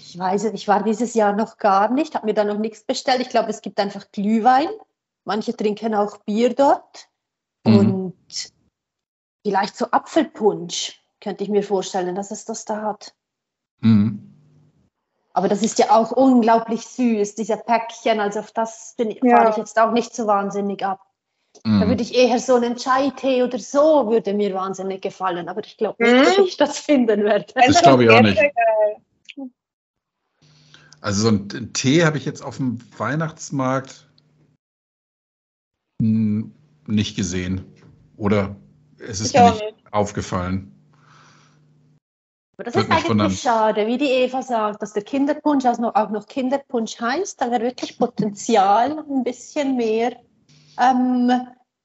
Ich weiß es, ich war dieses Jahr noch gar nicht, habe mir da noch nichts bestellt. Ich glaube, es gibt einfach Glühwein. Manche trinken auch Bier dort. Mhm. Und vielleicht so Apfelpunsch, könnte ich mir vorstellen, dass es das da hat. Mhm. Aber das ist ja auch unglaublich süß, diese Päckchen. Also auf das bin ich, Ja. fahre ich jetzt auch nicht so wahnsinnig ab. Da Mhm. würde ich eher so einen Chai-Tee oder so, würde mir wahnsinnig gefallen. Aber ich glaube nicht, Mhm. dass ich das finden werde. Das glaube ich auch nicht. Also so einen Tee habe ich jetzt auf dem Weihnachtsmarkt nicht gesehen. Oder es ist Ich mir nicht nicht. aufgefallen. Aber das ist eigentlich schade, wie die Eva sagt, dass der Kinderpunsch auch noch, auch noch Kinderpunsch heißt. Da wäre wirklich Potenzial, ein bisschen mehr ähm,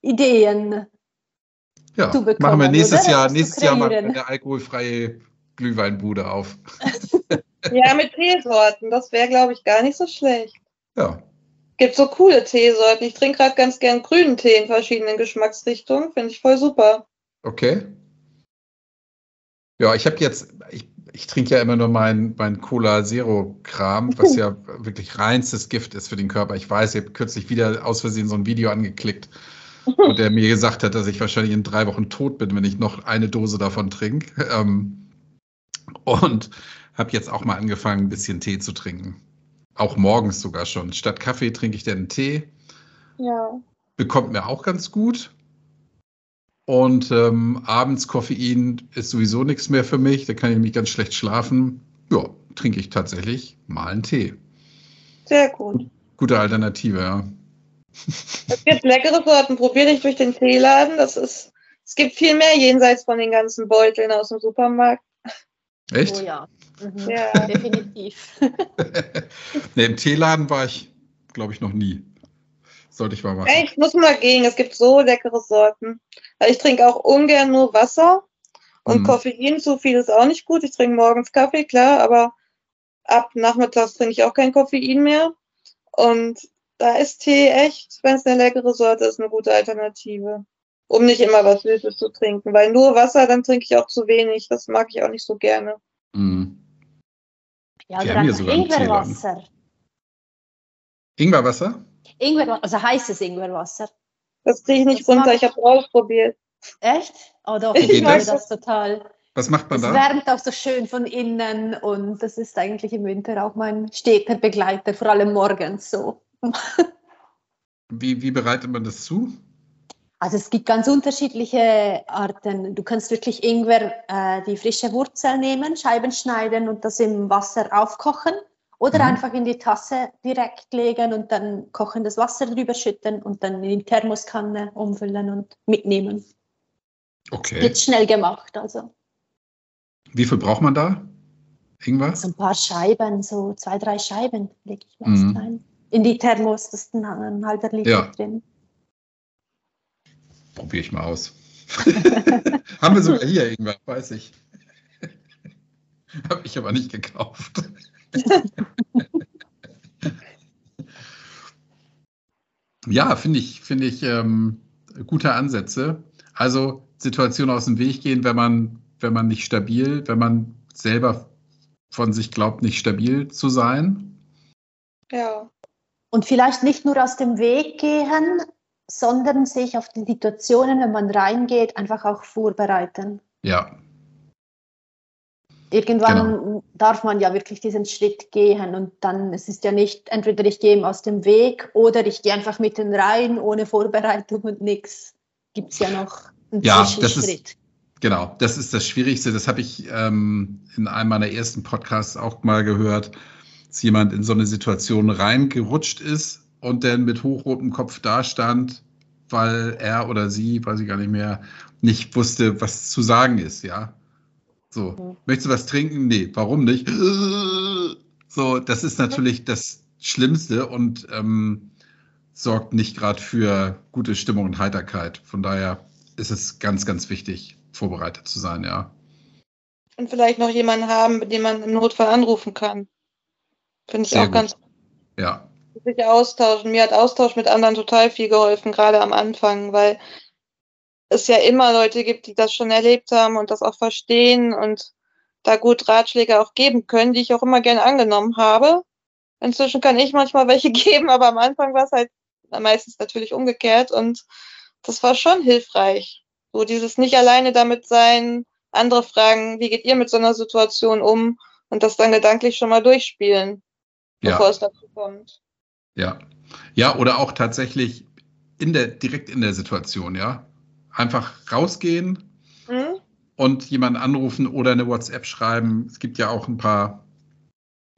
Ideen. Ja, zu bekommen, machen wir nächstes oder? Jahr, nächstes Jahr mal eine alkoholfreie Glühweinbude auf. [laughs] Ja, mit Teesorten, das wäre, glaube ich, gar nicht so schlecht. Ja. Gibt so coole Teesorten. Ich trinke gerade ganz gern grünen Tee in verschiedenen Geschmacksrichtungen. Finde ich voll super. Okay. Ja, ich habe jetzt, ich, ich trinke ja immer nur mein, mein Cola Zero Kram, was [laughs] ja wirklich reinstes Gift ist für den Körper. Ich weiß, ich habe kürzlich wieder aus Versehen so ein Video angeklickt, [laughs] wo der mir gesagt hat, dass ich wahrscheinlich in drei Wochen tot bin, wenn ich noch eine Dose davon trinke. [laughs] Ähm, und habe jetzt auch mal angefangen, ein bisschen Tee zu trinken. Auch morgens sogar schon. Statt Kaffee trinke ich dann Tee Ja. bekommt mir auch ganz gut. Und ähm, abends Koffein ist sowieso nichts mehr für mich. Da kann ich nämlich ganz schlecht schlafen. Ja, trinke ich tatsächlich mal einen Tee. Sehr gut. Gute Alternative, ja. Es gibt leckere Sorten. Probier dich durch den Teeladen. Das ist, es gibt viel mehr jenseits von den ganzen Beuteln aus dem Supermarkt. Echt? Oh ja, mhm. Ja. definitiv. [laughs] [laughs] nee, im Teeladen war ich, glaube ich, noch nie. Sollte ich mal machen. Echt, muss mal gehen. Es gibt so leckere Sorten. Weil ich trinke auch ungern nur Wasser. Und Mhm. Koffein zu viel ist auch nicht gut. Ich trinke morgens Kaffee, klar, aber ab nachmittags trinke ich auch kein Koffein mehr. Und da ist Tee echt, wenn es eine leckere Sorte ist, eine gute Alternative. Um nicht immer was Süßes zu trinken. Weil nur Wasser, dann trinke ich auch zu wenig. Das mag ich auch nicht so gerne. Mhm. Ja, Wir haben hier sogar Ingwerwasser. Ingwerwasser? Ingwerwasser, also heißes Ingwerwasser. Das kriege ich nicht Das runter. Ich habe es ausprobiert. Echt? Oh doch, Ich ich liebe mag das total. Was macht man Es da? wärmt auch so schön von innen und das ist eigentlich im Winter auch mein steter Begleiter, vor allem morgens so. [laughs] Wie, wie bereitet man das zu? Also es gibt ganz unterschiedliche Arten. Du kannst wirklich Ingwer, äh, die frische Wurzel nehmen, Scheiben schneiden und das im Wasser aufkochen oder Mhm. einfach in die Tasse direkt legen und dann kochendes Wasser drüber schütten und dann in die Thermoskanne umfüllen und mitnehmen. Okay. Wird schnell gemacht, also Wie viel braucht man da? Ingwer? so ein paar Scheiben, so zwei, drei Scheiben lege ich meist Mhm. rein. In die Thermos, das ist ein, ein halber Liter Ja. drin. Probiere ich mal aus. [laughs] Haben wir sogar hier Ingwer, weiß ich. [laughs] Habe ich aber nicht gekauft. [laughs] ja, finde ich, finde ich ähm, gute Ansätze. Also Situation aus dem Weg gehen, wenn man, wenn man nicht stabil, wenn man selber von sich glaubt, nicht stabil zu sein. Ja. Und vielleicht nicht nur aus dem Weg gehen, sondern sich auf die Situationen, wenn man reingeht, einfach auch vorbereiten. Ja. Irgendwann genau. darf man ja wirklich diesen Schritt gehen und dann es ist ja nicht entweder ich gehe ihm aus dem Weg oder ich gehe einfach mitten rein ohne Vorbereitung und nichts. Gibt es ja noch einen ja, Zwischenschritt. Das ist, genau, das ist das Schwierigste. Das habe ich ähm, in einem meiner ersten Podcasts auch mal gehört, dass jemand in so eine Situation reingerutscht ist und dann mit hochrotem Kopf dastand, weil er oder sie, weiß ich gar nicht mehr, nicht wusste, was zu sagen ist, ja. So, mhm. möchtest du was trinken? Nee, warum nicht? [laughs] So, das ist natürlich das Schlimmste und ähm, sorgt nicht gerade für gute Stimmung und Heiterkeit. Von daher ist es ganz, ganz wichtig, vorbereitet zu sein, ja. Und vielleicht noch jemanden haben, mit dem man im Notfall anrufen kann. Finde ich Sehr auch gut. ganz. Ja. Sich austauschen. Mir hat Austausch mit anderen total viel geholfen, gerade am Anfang, weil es ja immer Leute gibt, die das schon erlebt haben und das auch verstehen und da gut Ratschläge auch geben können, die ich auch immer gerne angenommen habe. Inzwischen kann ich manchmal welche [laughs] geben, aber am Anfang war es halt meistens natürlich umgekehrt und das war schon hilfreich. So dieses nicht alleine damit sein, andere fragen, wie geht ihr mit so einer Situation um und das dann gedanklich schon mal durchspielen, ja. bevor es dazu kommt. Ja. Ja, oder auch tatsächlich in der, direkt in der Situation, ja einfach rausgehen mhm. und jemanden anrufen oder eine WhatsApp schreiben. Es gibt ja auch ein paar,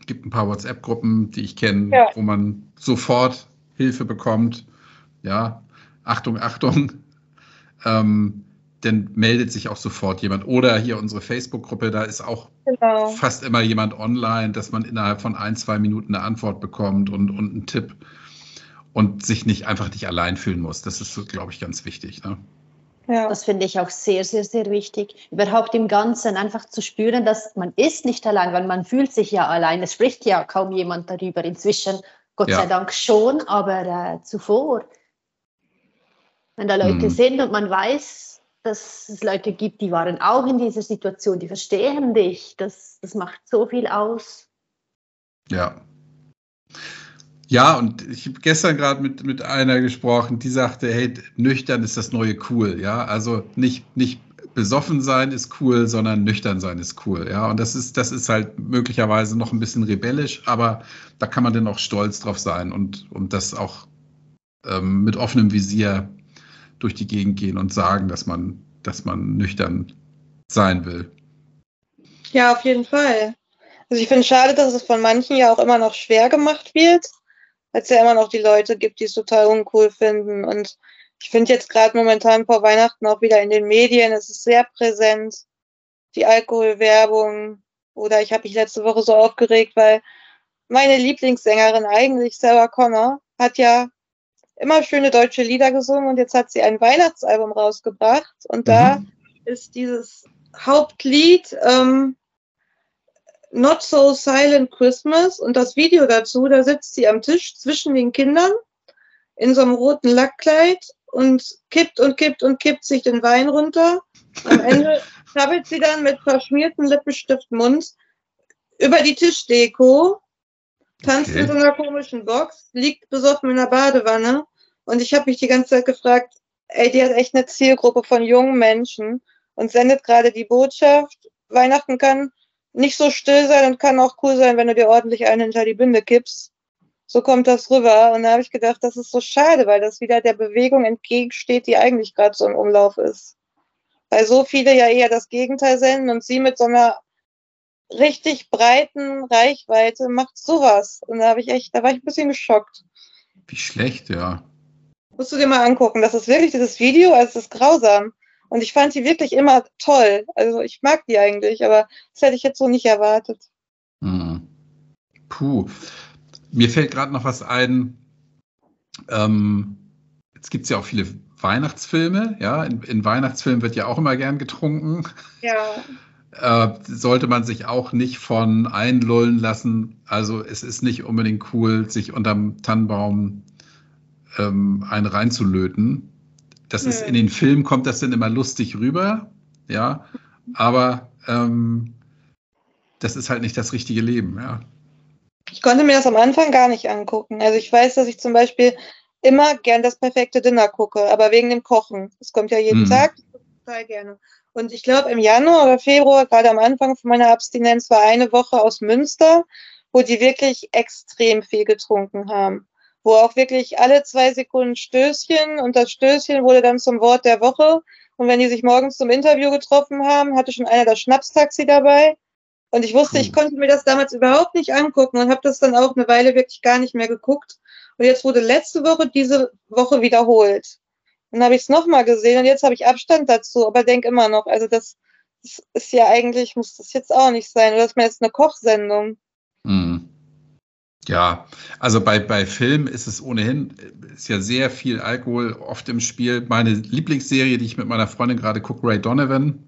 gibt ein paar WhatsApp-Gruppen, die ich kenne, ja. wo man sofort Hilfe bekommt. Ja, Achtung, Achtung. [laughs] Ähm, dann meldet sich auch sofort jemand. Oder hier unsere Facebook-Gruppe, da ist auch genau. fast immer jemand online, dass man innerhalb von ein, zwei Minuten eine Antwort bekommt und, und einen Tipp und sich nicht einfach nicht allein fühlen muss. Das ist, glaube ich, ganz wichtig. Ne? Ja. Das finde ich auch sehr, sehr, sehr wichtig. Überhaupt im Ganzen einfach zu spüren, dass man ist nicht allein, weil man fühlt sich ja allein. Es spricht ja kaum jemand darüber. Inzwischen, Gott ja. sei Dank schon, aber äh, zuvor. Wenn da Leute mhm. sind und man weiß, dass es Leute gibt, die waren auch in dieser Situation, die verstehen dich, das, das macht so viel aus. Ja, ja, und ich habe gestern gerade mit, mit einer gesprochen, die sagte, hey, nüchtern ist das neue cool, ja. Also nicht, nicht besoffen sein ist cool, sondern nüchtern sein ist cool, ja. Und das ist, das ist halt möglicherweise noch ein bisschen rebellisch, aber da kann man dann auch stolz drauf sein und, und das auch ähm, mit offenem Visier durch die Gegend gehen und sagen, dass man, dass man nüchtern sein will. Ja, auf jeden Fall. Also ich finde es schade, dass es von manchen ja auch immer noch schwer gemacht wird weil es ja immer noch die Leute gibt, die es total uncool finden. Und ich finde jetzt gerade momentan vor Weihnachten auch wieder in den Medien, es ist sehr präsent, die Alkoholwerbung. Oder ich habe mich letzte Woche so aufgeregt, weil meine Lieblingssängerin eigentlich, Sarah Connor, hat ja immer schöne deutsche Lieder gesungen und jetzt hat sie ein Weihnachtsalbum rausgebracht und mhm. da ist dieses Hauptlied ähm, Not So Silent Christmas und das Video dazu, da sitzt sie am Tisch zwischen den Kindern in so einem roten Lackkleid und kippt und kippt und kippt sich den Wein runter. Am Ende [laughs] krabbelt sie dann mit verschmiertem Lippenstiftmund über die Tischdeko, tanzt okay. in so einer komischen Box, liegt besoffen in der Badewanne und ich habe mich die ganze Zeit gefragt, ey, die hat echt eine Zielgruppe von jungen Menschen und sendet gerade die Botschaft, Weihnachten kann nicht so still sein und kann auch cool sein, wenn du dir ordentlich einen hinter die Binde kippst. So kommt das rüber. Und da habe ich gedacht, das ist so schade, weil das wieder der Bewegung entgegensteht, die eigentlich gerade so im Umlauf ist. Weil so viele ja eher das Gegenteil senden und sie mit so einer richtig breiten Reichweite macht sowas. Und da habe ich echt, da war ich ein bisschen geschockt. Wie schlecht, ja. Musst du dir mal angucken. Das ist wirklich dieses Video, also es ist grausam. Und ich fand sie wirklich immer toll. Also ich mag die eigentlich, aber das hätte ich jetzt so nicht erwartet. Hm. Puh. Mir fällt gerade noch was ein. Ähm, jetzt gibt es ja auch viele Weihnachtsfilme. Ja, in, in, Weihnachtsfilmen wird ja auch immer gern getrunken. Ja. äh, sollte man sich auch nicht von einlullen lassen. Also es ist nicht unbedingt cool, sich unterm Tannenbaum ähm, einen reinzulöten. Das ist in den Filmen kommt das dann immer lustig rüber, ja, aber ähm, das ist halt nicht das richtige Leben, ja. Ich konnte mir das am Anfang gar nicht angucken. Also ich weiß, dass ich zum Beispiel immer gern das perfekte Dinner gucke, aber wegen dem Kochen. Es kommt ja jeden mhm. Tag, total gerne. Und ich glaube, im Januar oder Februar, gerade am Anfang von meiner Abstinenz, war eine Woche aus Münster, wo die wirklich extrem viel getrunken haben. Wo auch wirklich alle zwei Sekunden Stößchen und das Stößchen wurde dann zum Wort der Woche. Und wenn die sich morgens zum Interview getroffen haben, hatte schon einer das Schnapstaxi dabei. Und ich wusste, ich konnte mir das damals überhaupt nicht angucken und habe das dann auch eine Weile wirklich gar nicht mehr geguckt. Und jetzt wurde letzte Woche diese Woche wiederholt. Dann habe ich es nochmal gesehen und jetzt habe ich Abstand dazu, aber denke immer noch, also das, das, ist ja eigentlich, muss das jetzt auch nicht sein. Oder ist mir jetzt eine Kochsendung? Ja, also bei, bei Film ist es ohnehin, ist ja sehr viel Alkohol oft im Spiel. Meine Lieblingsserie, die ich mit meiner Freundin gerade gucke, Ray Donovan,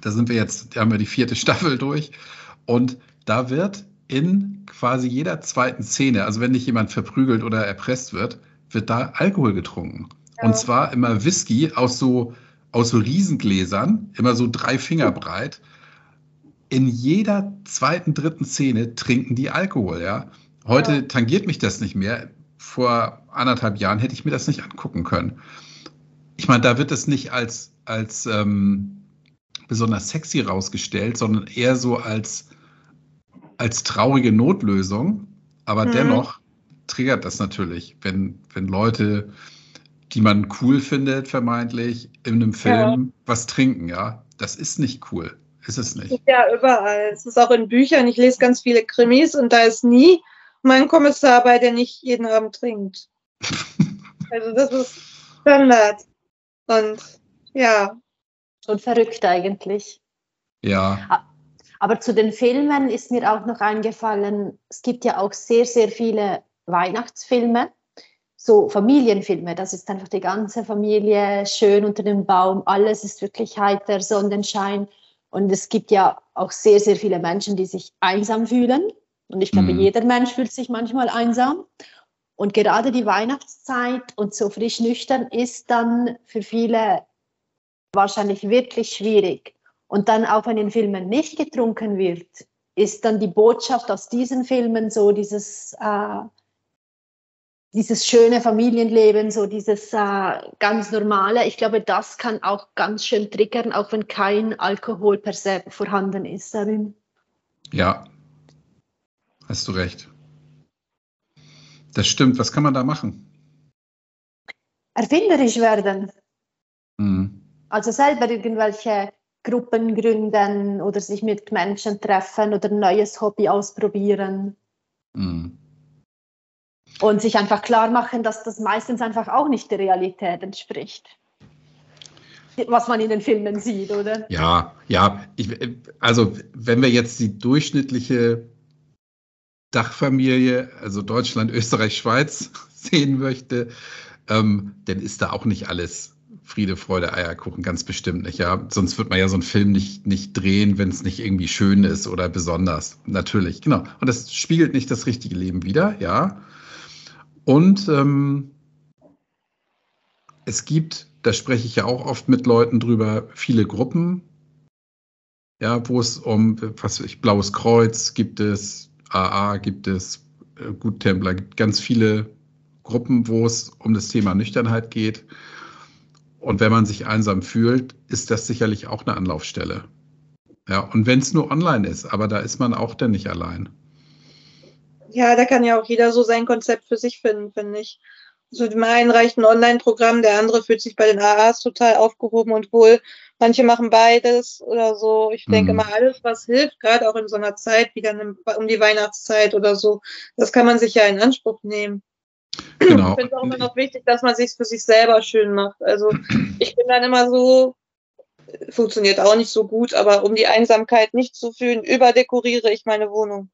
da sind wir jetzt, da haben wir die vierte [laughs] Staffel durch. Und da wird in quasi jeder zweiten Szene, also wenn nicht jemand verprügelt oder erpresst wird, wird da Alkohol getrunken. Ja. Und zwar immer Whisky aus so, aus so Riesengläsern, immer so drei Finger breit. In jeder zweiten, dritten Szene trinken die Alkohol, ja. Heute ja. tangiert mich das nicht mehr. Vor anderthalb Jahren hätte ich mir das nicht angucken können. Ich meine, da wird es nicht als, als ähm, besonders sexy rausgestellt, sondern eher so als, als traurige Notlösung. Aber mhm. dennoch triggert das natürlich, wenn, wenn Leute die man cool findet, vermeintlich, in einem Film ja. was trinken, ja. Das ist nicht cool. Ist es nicht. Ja, überall. Es ist auch in Büchern. Ich lese ganz viele Krimis und da ist nie mein Kommissar bei, der nicht jeden Abend trinkt. [laughs] also das ist Standard. Und ja. Schon verrückt eigentlich. Ja. Aber zu den Filmen ist mir auch noch eingefallen, es gibt ja auch sehr, sehr viele Weihnachtsfilme so Familienfilme. Das ist einfach die ganze Familie schön unter dem Baum. Alles ist wirklich heiter, Sonnenschein. Und es gibt ja auch sehr, sehr viele Menschen, die sich einsam fühlen. Und ich glaube, mhm. jeder Mensch fühlt sich manchmal einsam. Und gerade die Weihnachtszeit und so frisch nüchtern ist dann für viele wahrscheinlich wirklich schwierig. Und dann auch wenn in Filmen nicht getrunken wird, ist dann die Botschaft aus diesen Filmen so dieses äh, dieses schöne Familienleben, so dieses äh, ganz normale, ich glaube, das kann auch ganz schön triggern, auch wenn kein Alkohol per se vorhanden ist darin. Ja, hast du recht. Das stimmt. Was kann man da machen? Erfinderisch werden. Mhm. Also selber irgendwelche Gruppen gründen oder sich mit Menschen treffen oder ein neues Hobby ausprobieren. Mhm und sich einfach klar machen, dass das meistens einfach auch nicht der Realität entspricht. Was man in den Filmen sieht, oder? Ja, ja. Ich, also, wenn wir jetzt die durchschnittliche Dachfamilie, also Deutschland, Österreich, Schweiz, [laughs] sehen möchte, ähm, dann ist da auch nicht alles Friede, Freude, Eierkuchen, ganz bestimmt nicht, ja. Sonst wird man ja so einen Film nicht, nicht drehen, wenn es nicht irgendwie schön ist oder besonders. Natürlich, genau. Und das spiegelt nicht das richtige Leben wider, ja. Und ähm, es gibt, da spreche ich ja auch oft mit Leuten drüber, viele Gruppen, ja, wo es um, was ich, Blaues Kreuz gibt es, AA gibt es, äh, Guttempler, gibt ganz viele Gruppen, wo es um das Thema Nüchternheit geht. Und wenn man sich einsam fühlt, ist das sicherlich auch eine Anlaufstelle. Ja, und wenn es nur online ist, aber da ist man auch dann nicht allein. Ja, da kann ja auch jeder so sein Konzept für sich finden, finde ich. So also, dem einen reicht ein Online-Programm, der andere fühlt sich bei den AAs total aufgehoben und wohl. Manche machen beides oder so. Ich mhm. denke mal, alles, was hilft, gerade auch in so einer Zeit, wie dann um die Weihnachtszeit oder so, das kann man sich ja in Anspruch nehmen. Genau. Ich finde es auch immer noch wichtig, dass man sich für sich selber schön macht. Also ich bin dann immer so, funktioniert auch nicht so gut, aber um die Einsamkeit nicht zu fühlen, überdekoriere ich meine Wohnung.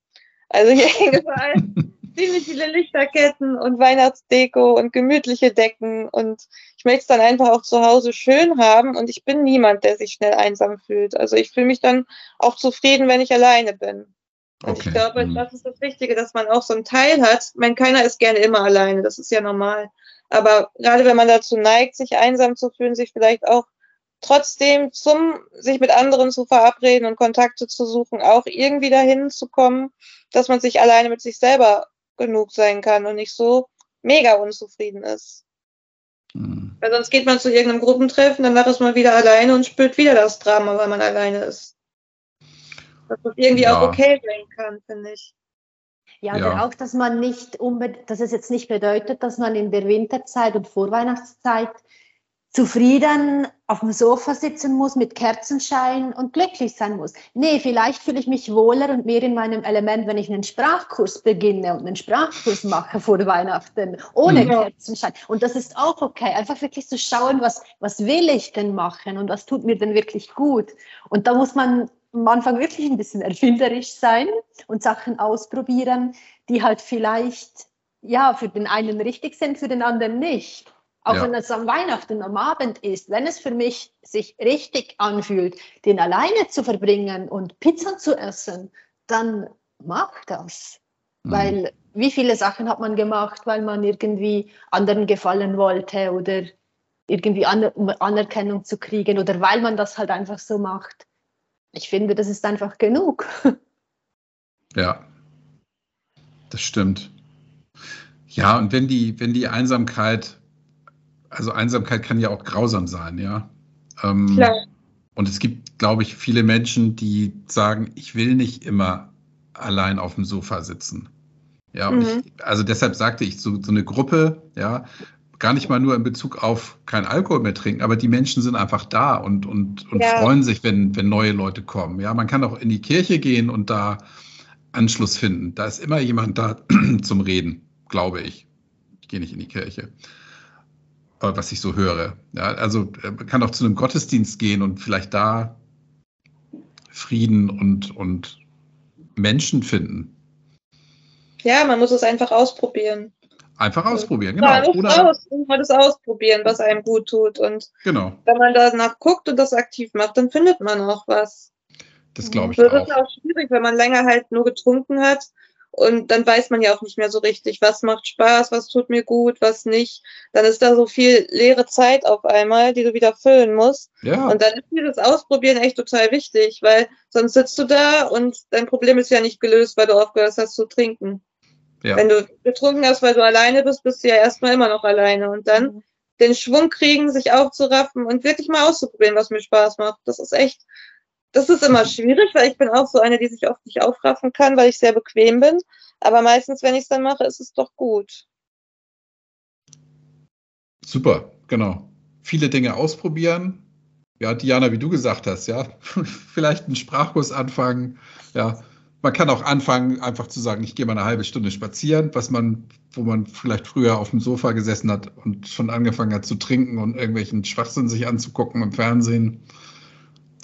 Also hier hängen überall [laughs] ziemlich viele Lichterketten und Weihnachtsdeko und gemütliche Decken und ich möchte es dann einfach auch zu Hause schön haben und ich bin niemand, der sich schnell einsam fühlt. Also ich fühle mich dann auch zufrieden, wenn ich alleine bin. Und okay. ich glaube, mhm. das ist das Wichtige, dass man auch so einen Teil hat. Ich meine, keiner ist gerne immer alleine, das ist ja normal. Aber gerade wenn man dazu neigt, sich einsam zu fühlen, sich vielleicht auch trotzdem zum sich mit anderen zu verabreden und Kontakte zu suchen, auch irgendwie dahin zu kommen, dass man sich alleine mit sich selber genug sein kann und nicht so mega unzufrieden ist. Hm. Weil sonst geht man zu irgendeinem Gruppentreffen, danach ist man wieder alleine und spürt wieder das Drama, weil man alleine ist. Dass das irgendwie ja. auch okay sein kann, finde ich. Ja, ja. auch, dass man nicht unbedingt, dass es jetzt nicht bedeutet, dass man in der Winterzeit und Vorweihnachtszeit zufrieden auf dem Sofa sitzen muss mit Kerzenschein und glücklich sein muss. Nee, vielleicht fühle ich mich wohler und mehr in meinem Element, wenn ich einen Sprachkurs beginne und einen Sprachkurs mache vor Weihnachten ohne ja. Kerzenschein. Und das ist auch okay. Einfach wirklich zu schauen, was, was will ich denn machen und was tut mir denn wirklich gut. Und da muss man am Anfang wirklich ein bisschen erfinderisch sein und Sachen ausprobieren, die halt vielleicht ja für den einen richtig sind, für den anderen nicht. Auch ja. wenn es am Weihnachten am Abend ist, wenn es für mich sich richtig anfühlt, den alleine zu verbringen und Pizza zu essen, dann mach das. Mhm. Weil wie viele Sachen hat man gemacht, weil man irgendwie anderen gefallen wollte oder irgendwie Aner Anerkennung zu kriegen oder weil man das halt einfach so macht. Ich finde, das ist einfach genug. [laughs] Ja, das stimmt. Ja, und wenn die, wenn die Einsamkeit also Einsamkeit kann ja auch grausam sein, ja. Ähm, Klar. Und es gibt, glaube ich, viele Menschen, die sagen, ich will nicht immer allein auf dem Sofa sitzen. Ja, mhm. ich, also deshalb sagte ich, so, so eine Gruppe, ja, gar nicht mal nur in Bezug auf kein Alkohol mehr trinken, aber die Menschen sind einfach da und, und, und ja. freuen sich, wenn, wenn neue Leute kommen. Ja, man kann auch in die Kirche gehen und da Anschluss finden. Da ist immer jemand da [clears throat] zum Reden, glaube ich. Ich gehe nicht in die Kirche was ich so höre. Ja, also man kann auch zu einem Gottesdienst gehen und vielleicht da Frieden und, und Menschen finden. Ja, man muss es einfach ausprobieren. Einfach ausprobieren, genau. Ja, Oder aus, mal das ausprobieren, was einem gut tut. Und genau. wenn man danach guckt und das aktiv macht, dann findet man auch was. Das glaube ich das auch. Das ist auch schwierig, wenn man länger halt nur getrunken hat und dann weiß man ja auch nicht mehr so richtig, was macht Spaß, was tut mir gut, was nicht. Dann ist da so viel leere Zeit auf einmal, die du wieder füllen musst. Ja. Und dann ist dieses Ausprobieren echt total wichtig, weil sonst sitzt du da und dein Problem ist ja nicht gelöst, weil du aufgehört hast zu trinken. Ja. Wenn du getrunken hast, weil du alleine bist, bist du ja erstmal immer noch alleine. Und dann mhm. den Schwung kriegen, sich aufzuraffen und wirklich mal auszuprobieren, was mir Spaß macht. Das ist echt das ist immer schwierig, weil ich bin auch so eine, die sich oft nicht aufraffen kann, weil ich sehr bequem bin. Aber meistens, wenn ich es dann mache, ist es doch gut. Super, genau. Viele Dinge ausprobieren. Ja, Diana, wie du gesagt hast, ja, [laughs] vielleicht einen Sprachkurs anfangen. Ja, man kann auch anfangen, einfach zu sagen, ich gehe mal eine halbe Stunde spazieren, was man, wo man vielleicht früher auf dem Sofa gesessen hat und schon angefangen hat zu trinken und irgendwelchen Schwachsinn sich anzugucken im Fernsehen.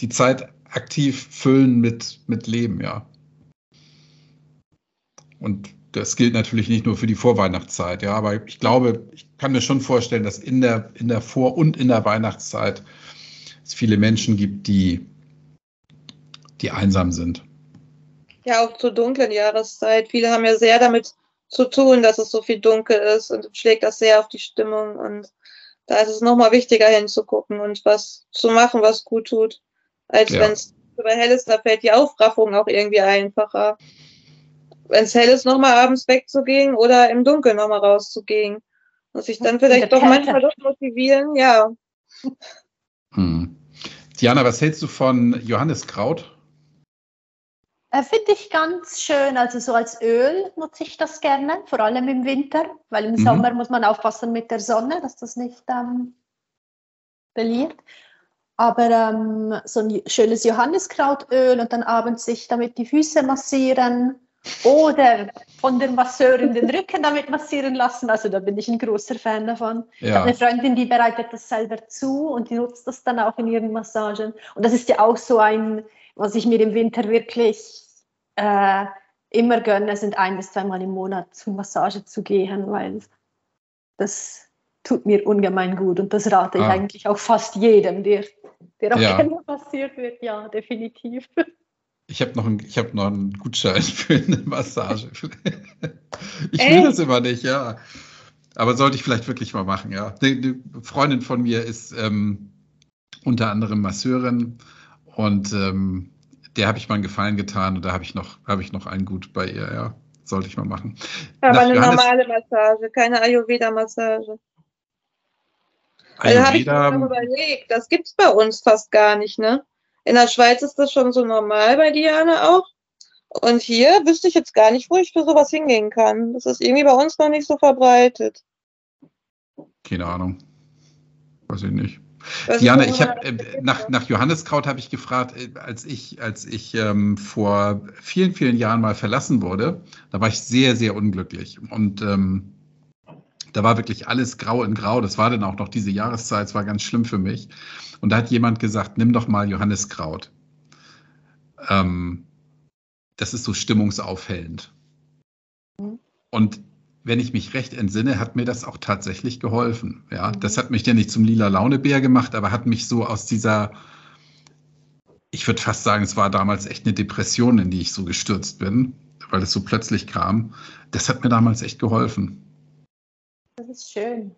Die Zeit aktiv füllen mit, mit Leben, ja. Und das gilt natürlich nicht nur für die Vorweihnachtszeit, ja, aber ich glaube, ich kann mir schon vorstellen, dass in der, in der Vor- und in der Weihnachtszeit es viele Menschen gibt, die, die einsam sind. Ja, auch zur dunklen Jahreszeit. Viele haben ja sehr damit zu tun, dass es so viel dunkel ist und schlägt das sehr auf die Stimmung. Und da ist es nochmal wichtiger hinzugucken und was zu machen, was gut tut als ja. wenn es über hell ist, da fällt die Aufraffung auch irgendwie einfacher. Wenn es hell ist, nochmal abends wegzugehen oder im Dunkeln nochmal rauszugehen. Muss ich dann vielleicht doch manchmal doch motivieren, ja. Hm. Diana, was hältst du von Johanniskraut? Äh, Finde ich ganz schön. Also so als Öl nutze ich das gerne, vor allem im Winter, weil im mhm. Sommer muss man aufpassen mit der Sonne, dass das nicht ähm, verliert. Aber ähm, so ein schönes Johanniskrautöl und dann abends sich damit die Füße massieren oder von der Masseurin den Rücken damit massieren lassen. Also da bin ich ein großer Fan davon. Ja. Ich habe eine Freundin, die bereitet das selber zu und die nutzt das dann auch in ihren Massagen. Und das ist ja auch so ein, was ich mir im Winter wirklich äh, immer gönne, sind ein bis zweimal im Monat zur Massage zu gehen, weil das tut mir ungemein gut und das rate ich ah. eigentlich auch fast jedem, der, der auch ja. gerne passiert wird. Ja, definitiv. Ich habe noch, ein, hab noch einen Gutschein für eine Massage. ich will das immer nicht, ja. Aber sollte ich vielleicht wirklich mal machen, ja. Eine, Freundin von mir ist ähm, unter anderem Masseurin und ähm, der habe ich mal einen Gefallen getan und da habe ich noch, habe ich noch einen Gut bei ihr, ja. Sollte ich mal machen. Aber Nach eine Johannes normale Massage, keine Ayurveda-Massage. Also habe ich mir überlegt, das gibt es bei uns fast gar nicht, ne? In der Schweiz ist das schon so normal bei Diana auch. Und hier wüsste ich jetzt gar nicht, wo ich für sowas hingehen kann. Das ist irgendwie bei uns noch nicht so verbreitet. Keine Ahnung. Weiß ich nicht. Was Diana, ich habe äh, nach, nach Johanneskraut habe ich gefragt, äh, als ich, als ich ähm, vor vielen, vielen Jahren mal verlassen wurde, da war ich sehr, sehr unglücklich. Und ähm, da war wirklich alles grau in grau. Das war dann auch noch diese Jahreszeit, es war ganz schlimm für mich. Und da hat jemand gesagt, nimm doch mal Johanniskraut. Ähm, das ist so stimmungsaufhellend. Mhm. Und wenn ich mich recht entsinne, hat mir das auch tatsächlich geholfen. Ja, mhm. das hat mich ja nicht zum lila Launebär gemacht, aber hat mich so aus dieser, ich würde fast sagen, es war damals echt eine Depression, in die ich so gestürzt bin, weil es so plötzlich kam. Das hat mir damals echt geholfen. Das ist schön.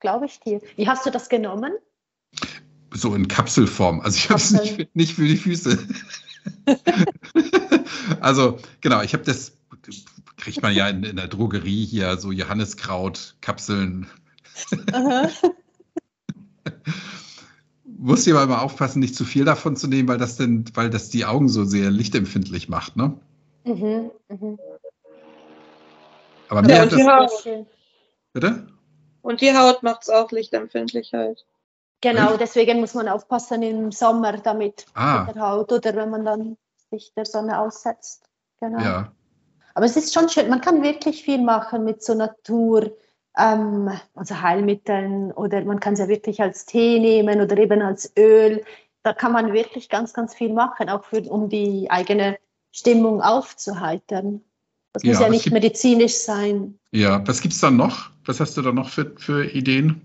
Glaube ich dir. Wie hast du das genommen? So in Kapselform. Also ich habe es nicht, nicht für die Füße. [laughs] also genau, ich habe das, kriegt man ja in, in, der Drogerie hier so Johanniskraut-Kapseln. [laughs] Muss hier aber aufpassen, nicht zu viel davon zu nehmen, weil das denn, weil das die Augen so sehr lichtempfindlich macht, ne? Mhm, mhm. Aber mir ja, hat das. Bitte? Und die Haut macht es auch lichtempfindlich halt. Genau, deswegen muss man aufpassen im Sommer damit ah. mit der Haut oder wenn man dann sich der Sonne aussetzt. Genau. Ja. Aber es ist schon schön, man kann wirklich viel machen mit so Natur, ähm, also Heilmitteln oder man kann es ja wirklich als Tee nehmen oder eben als Öl. Da kann man wirklich ganz, ganz viel machen, auch für, um die eigene Stimmung aufzuheitern. Das muss ja, ja nicht gibt, medizinisch sein. Ja, was gibt es dann noch? Was hast du da noch für, für Ideen?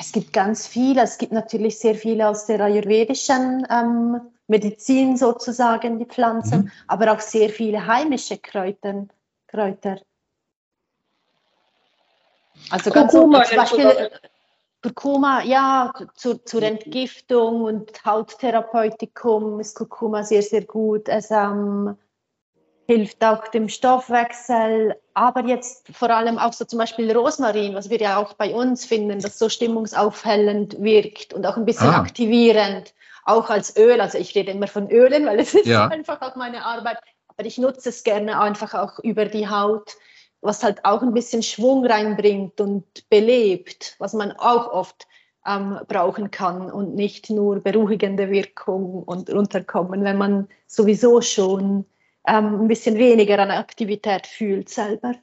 Es gibt ganz viele. Es gibt natürlich sehr viele aus der ayurvedischen ähm, Medizin sozusagen, die Pflanzen, mhm. aber auch sehr viele heimische Kräuter. Kräuter. Also ganz Kurkuma, zum Beispiel Kurkuma, ja, zur, zur Entgiftung und Hauttherapeutikum ist Kurkuma sehr, sehr gut. Es ähm, hilft auch dem Stoffwechsel, aber jetzt vor allem auch so zum Beispiel Rosmarin, was wir ja auch bei uns finden, das so stimmungsaufhellend wirkt und auch ein bisschen ah. aktivierend, auch als Öl. Also ich rede immer von Ölen, weil es ist ja. einfach auch meine Arbeit, aber ich nutze es gerne einfach auch über die Haut, was halt auch ein bisschen Schwung reinbringt und belebt, was man auch oft ähm, brauchen kann und nicht nur beruhigende Wirkung und runterkommen, wenn man sowieso schon ähm, ein bisschen weniger an Aktivität fühlt selber.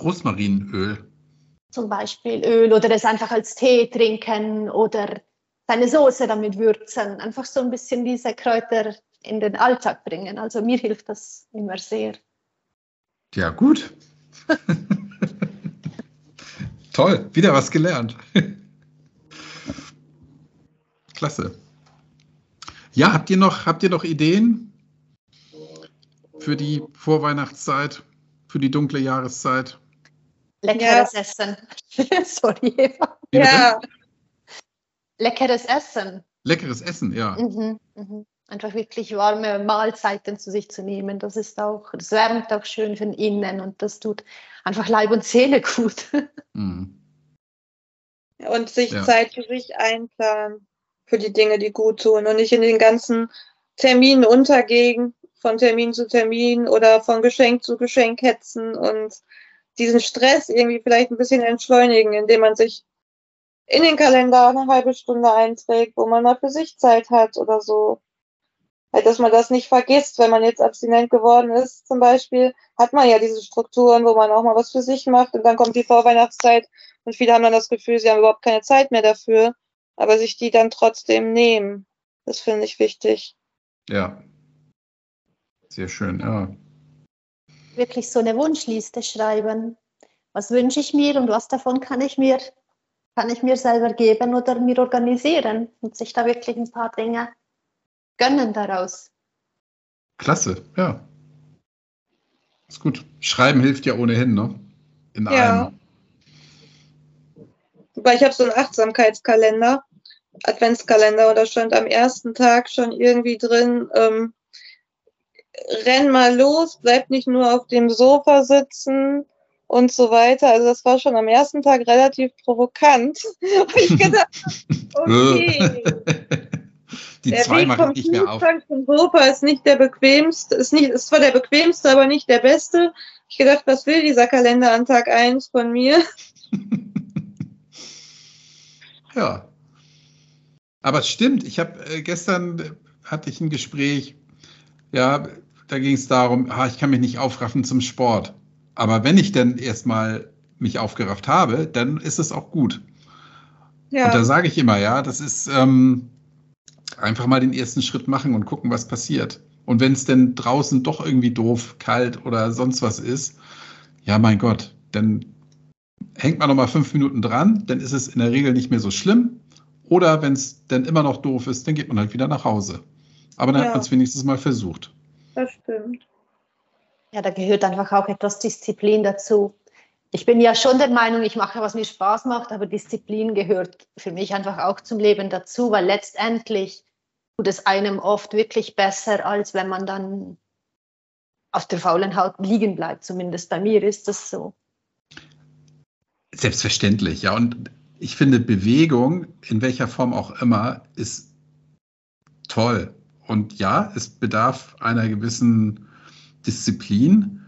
Rosmarinöl. Zum Beispiel Öl oder es einfach als Tee trinken oder seine Soße damit würzen. Einfach so ein bisschen diese Kräuter in den Alltag bringen. Also mir hilft das immer sehr. Ja, gut. [laughs] Toll, wieder was gelernt. Klasse. Ja, habt ihr noch, habt ihr noch Ideen? Für die Vorweihnachtszeit, für die dunkle Jahreszeit? Leckeres ja. Essen. [laughs] Sorry, Eva. Ja. Leckeres Essen. Leckeres Essen, ja. Mhm, mhm. Einfach wirklich warme Mahlzeiten zu sich zu nehmen. Das ist auch, das wärmt auch schön von innen und das tut einfach Leib und Seele gut. [laughs] Mhm. Und sich ja. Zeit für sich einplanen, für die Dinge, die gut tun und nicht in den ganzen Terminen untergehen, von Termin zu Termin oder von Geschenk zu Geschenk hetzen und diesen Stress irgendwie vielleicht ein bisschen entschleunigen, indem man sich in den Kalender eine halbe Stunde einträgt, wo man mal für sich Zeit hat oder so. Halt, dass man das nicht vergisst, wenn man jetzt abstinent geworden ist, zum Beispiel, hat man ja diese Strukturen, wo man auch mal was für sich macht und dann kommt die Vorweihnachtszeit und viele haben dann das Gefühl, sie haben überhaupt keine Zeit mehr dafür, aber sich die dann trotzdem nehmen. Das finde ich wichtig. Ja, sehr schön, ja. Wirklich so eine Wunschliste schreiben. Was wünsche ich mir und was davon kann ich mir, kann ich mir selber geben oder mir organisieren und sich da wirklich ein paar Dinge gönnen daraus. Klasse, ja. Ist gut. Schreiben hilft ja ohnehin, ne? In ja. allem. Wobei ich habe so einen Achtsamkeitskalender, Adventskalender, und da stand am ersten Tag schon irgendwie drin, ähm, renn mal los, bleib nicht nur auf dem Sofa sitzen und so weiter. Also das war schon am ersten Tag relativ provokant. [laughs] Und ich gedacht, [laughs] okay. [laughs] Die der zwei Weg vom ich nicht mehr auf. Zum Sofa ist nicht der bequemste, ist nicht, ist zwar der bequemste, aber nicht der beste. Ich gedacht, was will dieser Kalender an Tag 1 von mir? Ja. Aber es stimmt, ich habe äh, gestern hatte ich ein Gespräch, ja, da ging es darum, ah, ich kann mich nicht aufraffen zum Sport. Aber wenn ich dann erstmal mich aufgerafft habe, dann ist es auch gut. Ja. Und da sage ich immer, ja, das ist ähm, einfach mal den ersten Schritt machen und gucken, was passiert. Und wenn es denn draußen doch irgendwie doof, kalt oder sonst was ist, ja, mein Gott, dann hängt man noch mal fünf Minuten dran, dann ist es in der Regel nicht mehr so schlimm. Oder wenn es dann immer noch doof ist, dann geht man halt wieder nach Hause. Aber dann Ja. hat man es wenigstens mal versucht. Das stimmt. Ja, da gehört einfach auch etwas Disziplin dazu. Ich bin ja schon der Meinung, ich mache, was mir Spaß macht, aber Disziplin gehört für mich einfach auch zum Leben dazu, weil letztendlich tut es einem oft wirklich besser, als wenn man dann auf der faulen Haut liegen bleibt. Zumindest bei mir ist das so. Selbstverständlich, ja. Und ich finde, Bewegung, in welcher Form auch immer, ist toll. Und ja, es bedarf einer gewissen Disziplin.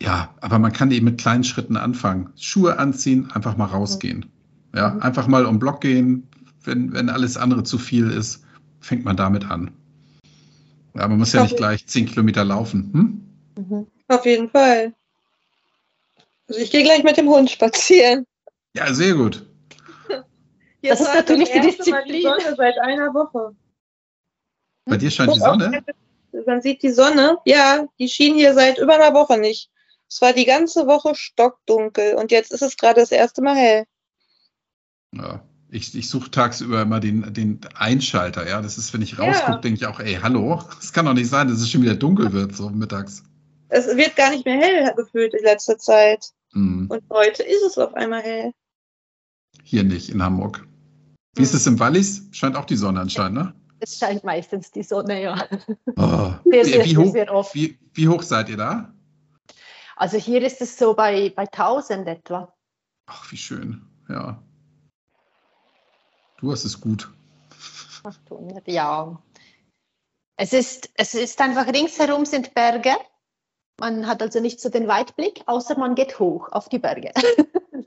Ja, aber man kann eben mit kleinen Schritten anfangen. Schuhe anziehen, einfach mal rausgehen. Ja, Mhm. einfach mal um Block gehen. Wenn, wenn alles andere zu viel ist, fängt man damit an. Ja, man muss ja nicht gleich zehn Kilometer laufen. Hm? Mhm. Auf jeden Fall. Also ich gehe gleich mit dem Hund spazieren. Ja, sehr gut. Jetzt Das ist natürlich die erste Mal Disziplin. Sonne seit einer Woche. Bei dir scheint die Sonne. [laughs] Man sieht die Sonne. Ja, die schien hier seit über einer Woche nicht. Es war die ganze Woche stockdunkel und jetzt ist es gerade das erste Mal hell. Ja, ich, ich suche tagsüber immer den, den Einschalter. Ja, das ist, wenn ich Ja. rausgucke, denke ich auch, ey, hallo, es kann doch nicht sein, dass es schon wieder dunkel wird, so mittags. Es wird gar nicht mehr hell gefühlt in letzter Zeit. Hm, Und heute ist es auf einmal hell. hier nicht, in Hamburg. Wie ist Hm. es im Wallis? Scheint auch die Sonne anscheinend, ne? Es scheint meistens die Sonne, ja. Oh. [laughs] Sehr, Wie, sehr, wie, hoch, sehr oft. wie, wie hoch seid ihr da? Also hier ist es so bei, bei 1000 etwa. Ach, wie schön. Ja. Du hast es gut. 800, ja. Es ist, es ist einfach ringsherum sind Berge. Man hat also nicht so den Weitblick, außer man geht hoch auf die Berge.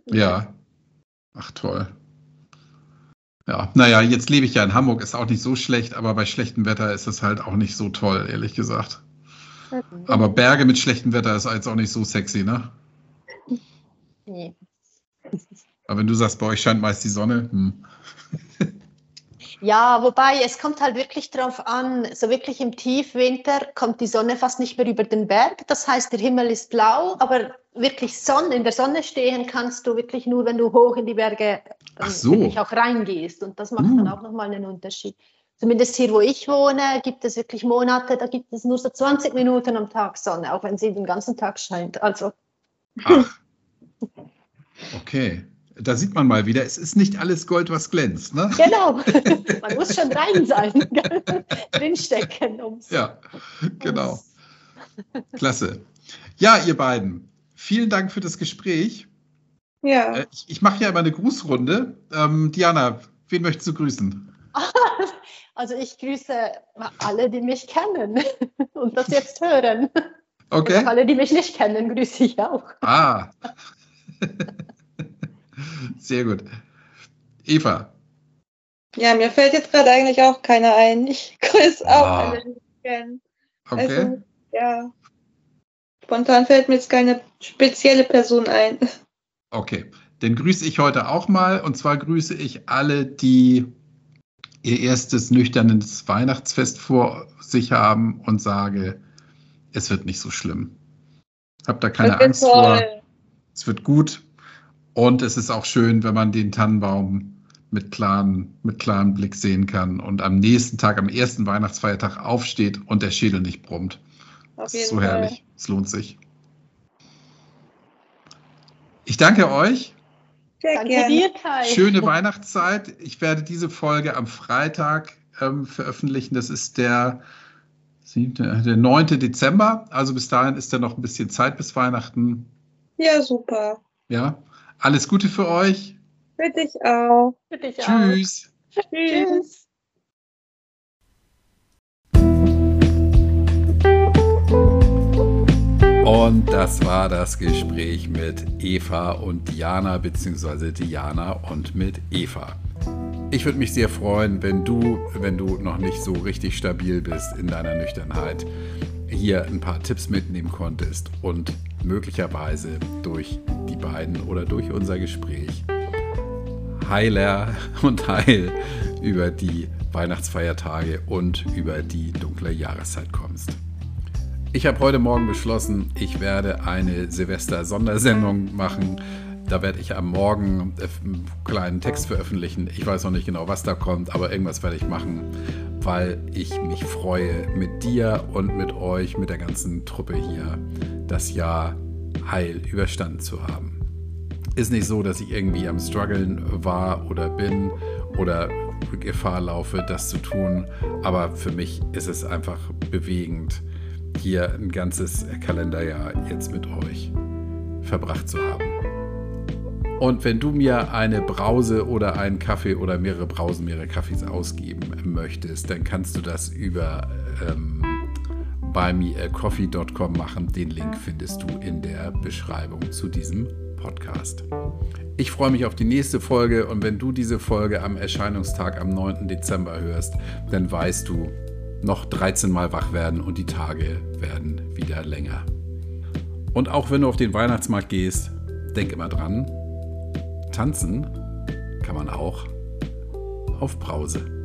Ja. [laughs] Ach, toll. Ja, naja, jetzt lebe ich ja in Hamburg, ist auch nicht so schlecht, aber bei schlechtem Wetter ist es halt auch nicht so toll, ehrlich gesagt. Aber Berge mit schlechtem Wetter ist jetzt auch nicht so sexy, ne? Nee. Aber wenn du sagst, bei euch scheint meist die Sonne, hm. Ja, wobei es kommt halt wirklich drauf an, so wirklich im Tiefwinter kommt die Sonne fast nicht mehr über den Berg. Das heißt, der Himmel ist blau, aber wirklich Sonne, in der Sonne stehen kannst du wirklich nur, wenn du hoch in die Berge ähm, so. wirklich auch reingehst. Und das macht dann Uh. auch nochmal einen Unterschied. Zumindest hier, wo ich wohne, gibt es wirklich Monate, da gibt es nur so 20 Minuten am Tag Sonne, auch wenn sie den ganzen Tag scheint. Also Ach. [laughs] Okay. Da sieht man mal wieder, es ist nicht alles Gold, was glänzt, ne? genau, [laughs] man muss schon rein sein, drinstecken. um's- Ja, genau. Klasse. Ja, ihr beiden, vielen Dank für das Gespräch. Ja. Äh, Ich, ich mache ja immer eine Grußrunde. Ähm, Diana, wen möchtest du grüßen? [laughs] Also ich grüße alle, die mich kennen [laughs] und das jetzt hören. Und auch Okay. alle, die mich nicht kennen, grüße ich auch. Ah. [laughs] Sehr gut. Eva. Ja, mir fällt jetzt gerade eigentlich auch keiner ein. Ich grüße auch Ah. alle, die mich kennen. Okay. Also, ja. Spontan fällt mir jetzt keine spezielle Person ein. Okay. Dann grüße ich heute auch mal. Und zwar grüße ich alle, die ihr erstes nüchternes Weihnachtsfest vor sich haben und sage, es wird nicht so schlimm. Habt da keine Angst vor. toll. Es wird gut. Und es ist auch schön, wenn man den Tannenbaum mit, klaren, mit klarem Blick sehen kann und am nächsten Tag, am ersten Weihnachtsfeiertag aufsteht und der Schädel nicht brummt. Auf Das ist so Fall. herrlich. Es lohnt sich. Ich danke euch. Sehr Danke gerne. dir, Kai. Schöne Weihnachtszeit. Ich werde diese Folge am Freitag ähm, veröffentlichen. Das ist der der 9. Dezember. Also bis dahin ist ja noch ein bisschen Zeit bis Weihnachten. Ja, super. Ja, alles Gute für euch. Für dich auch. Für dich Tschüss. auch. Tschüss. Und das war das Gespräch mit Eva und Diana, beziehungsweise Diana und mit Eva. Ich würde mich sehr freuen, wenn du, wenn du noch nicht so richtig stabil bist in deiner Nüchternheit, hier ein paar Tipps mitnehmen konntest und möglicherweise durch die beiden oder durch unser Gespräch heiler und heil über die Weihnachtsfeiertage und über die dunkle Jahreszeit kommst. Ich habe heute Morgen beschlossen, ich werde eine Silvester-Sondersendung machen da werde ich am Morgen einen kleinen Text veröffentlichen. Ich weiß noch nicht genau, was da kommt, aber irgendwas werde ich machen, weil ich mich freue, mit dir und mit euch, mit der ganzen Truppe hier, das Jahr heil überstanden zu haben. Ist nicht so, dass ich irgendwie am Struggeln war oder bin oder Gefahr laufe, das zu tun, aber für mich ist es einfach bewegend, hier ein ganzes Kalenderjahr jetzt mit euch verbracht zu haben. Und wenn du mir eine Brause oder einen Kaffee oder mehrere Brausen, mehrere Kaffees ausgeben möchtest, dann kannst du das über ähm, buymeacoffee.com machen. Den Link findest du in der Beschreibung zu diesem Podcast. Ich freue mich auf die nächste Folge und wenn du diese Folge am Erscheinungstag am 9. Dezember hörst, dann weißt du, noch 13 Mal wach werden und die Tage werden wieder länger. Und auch wenn du auf den Weihnachtsmarkt gehst, denk immer dran, Tanzen kann man auch auf Brause.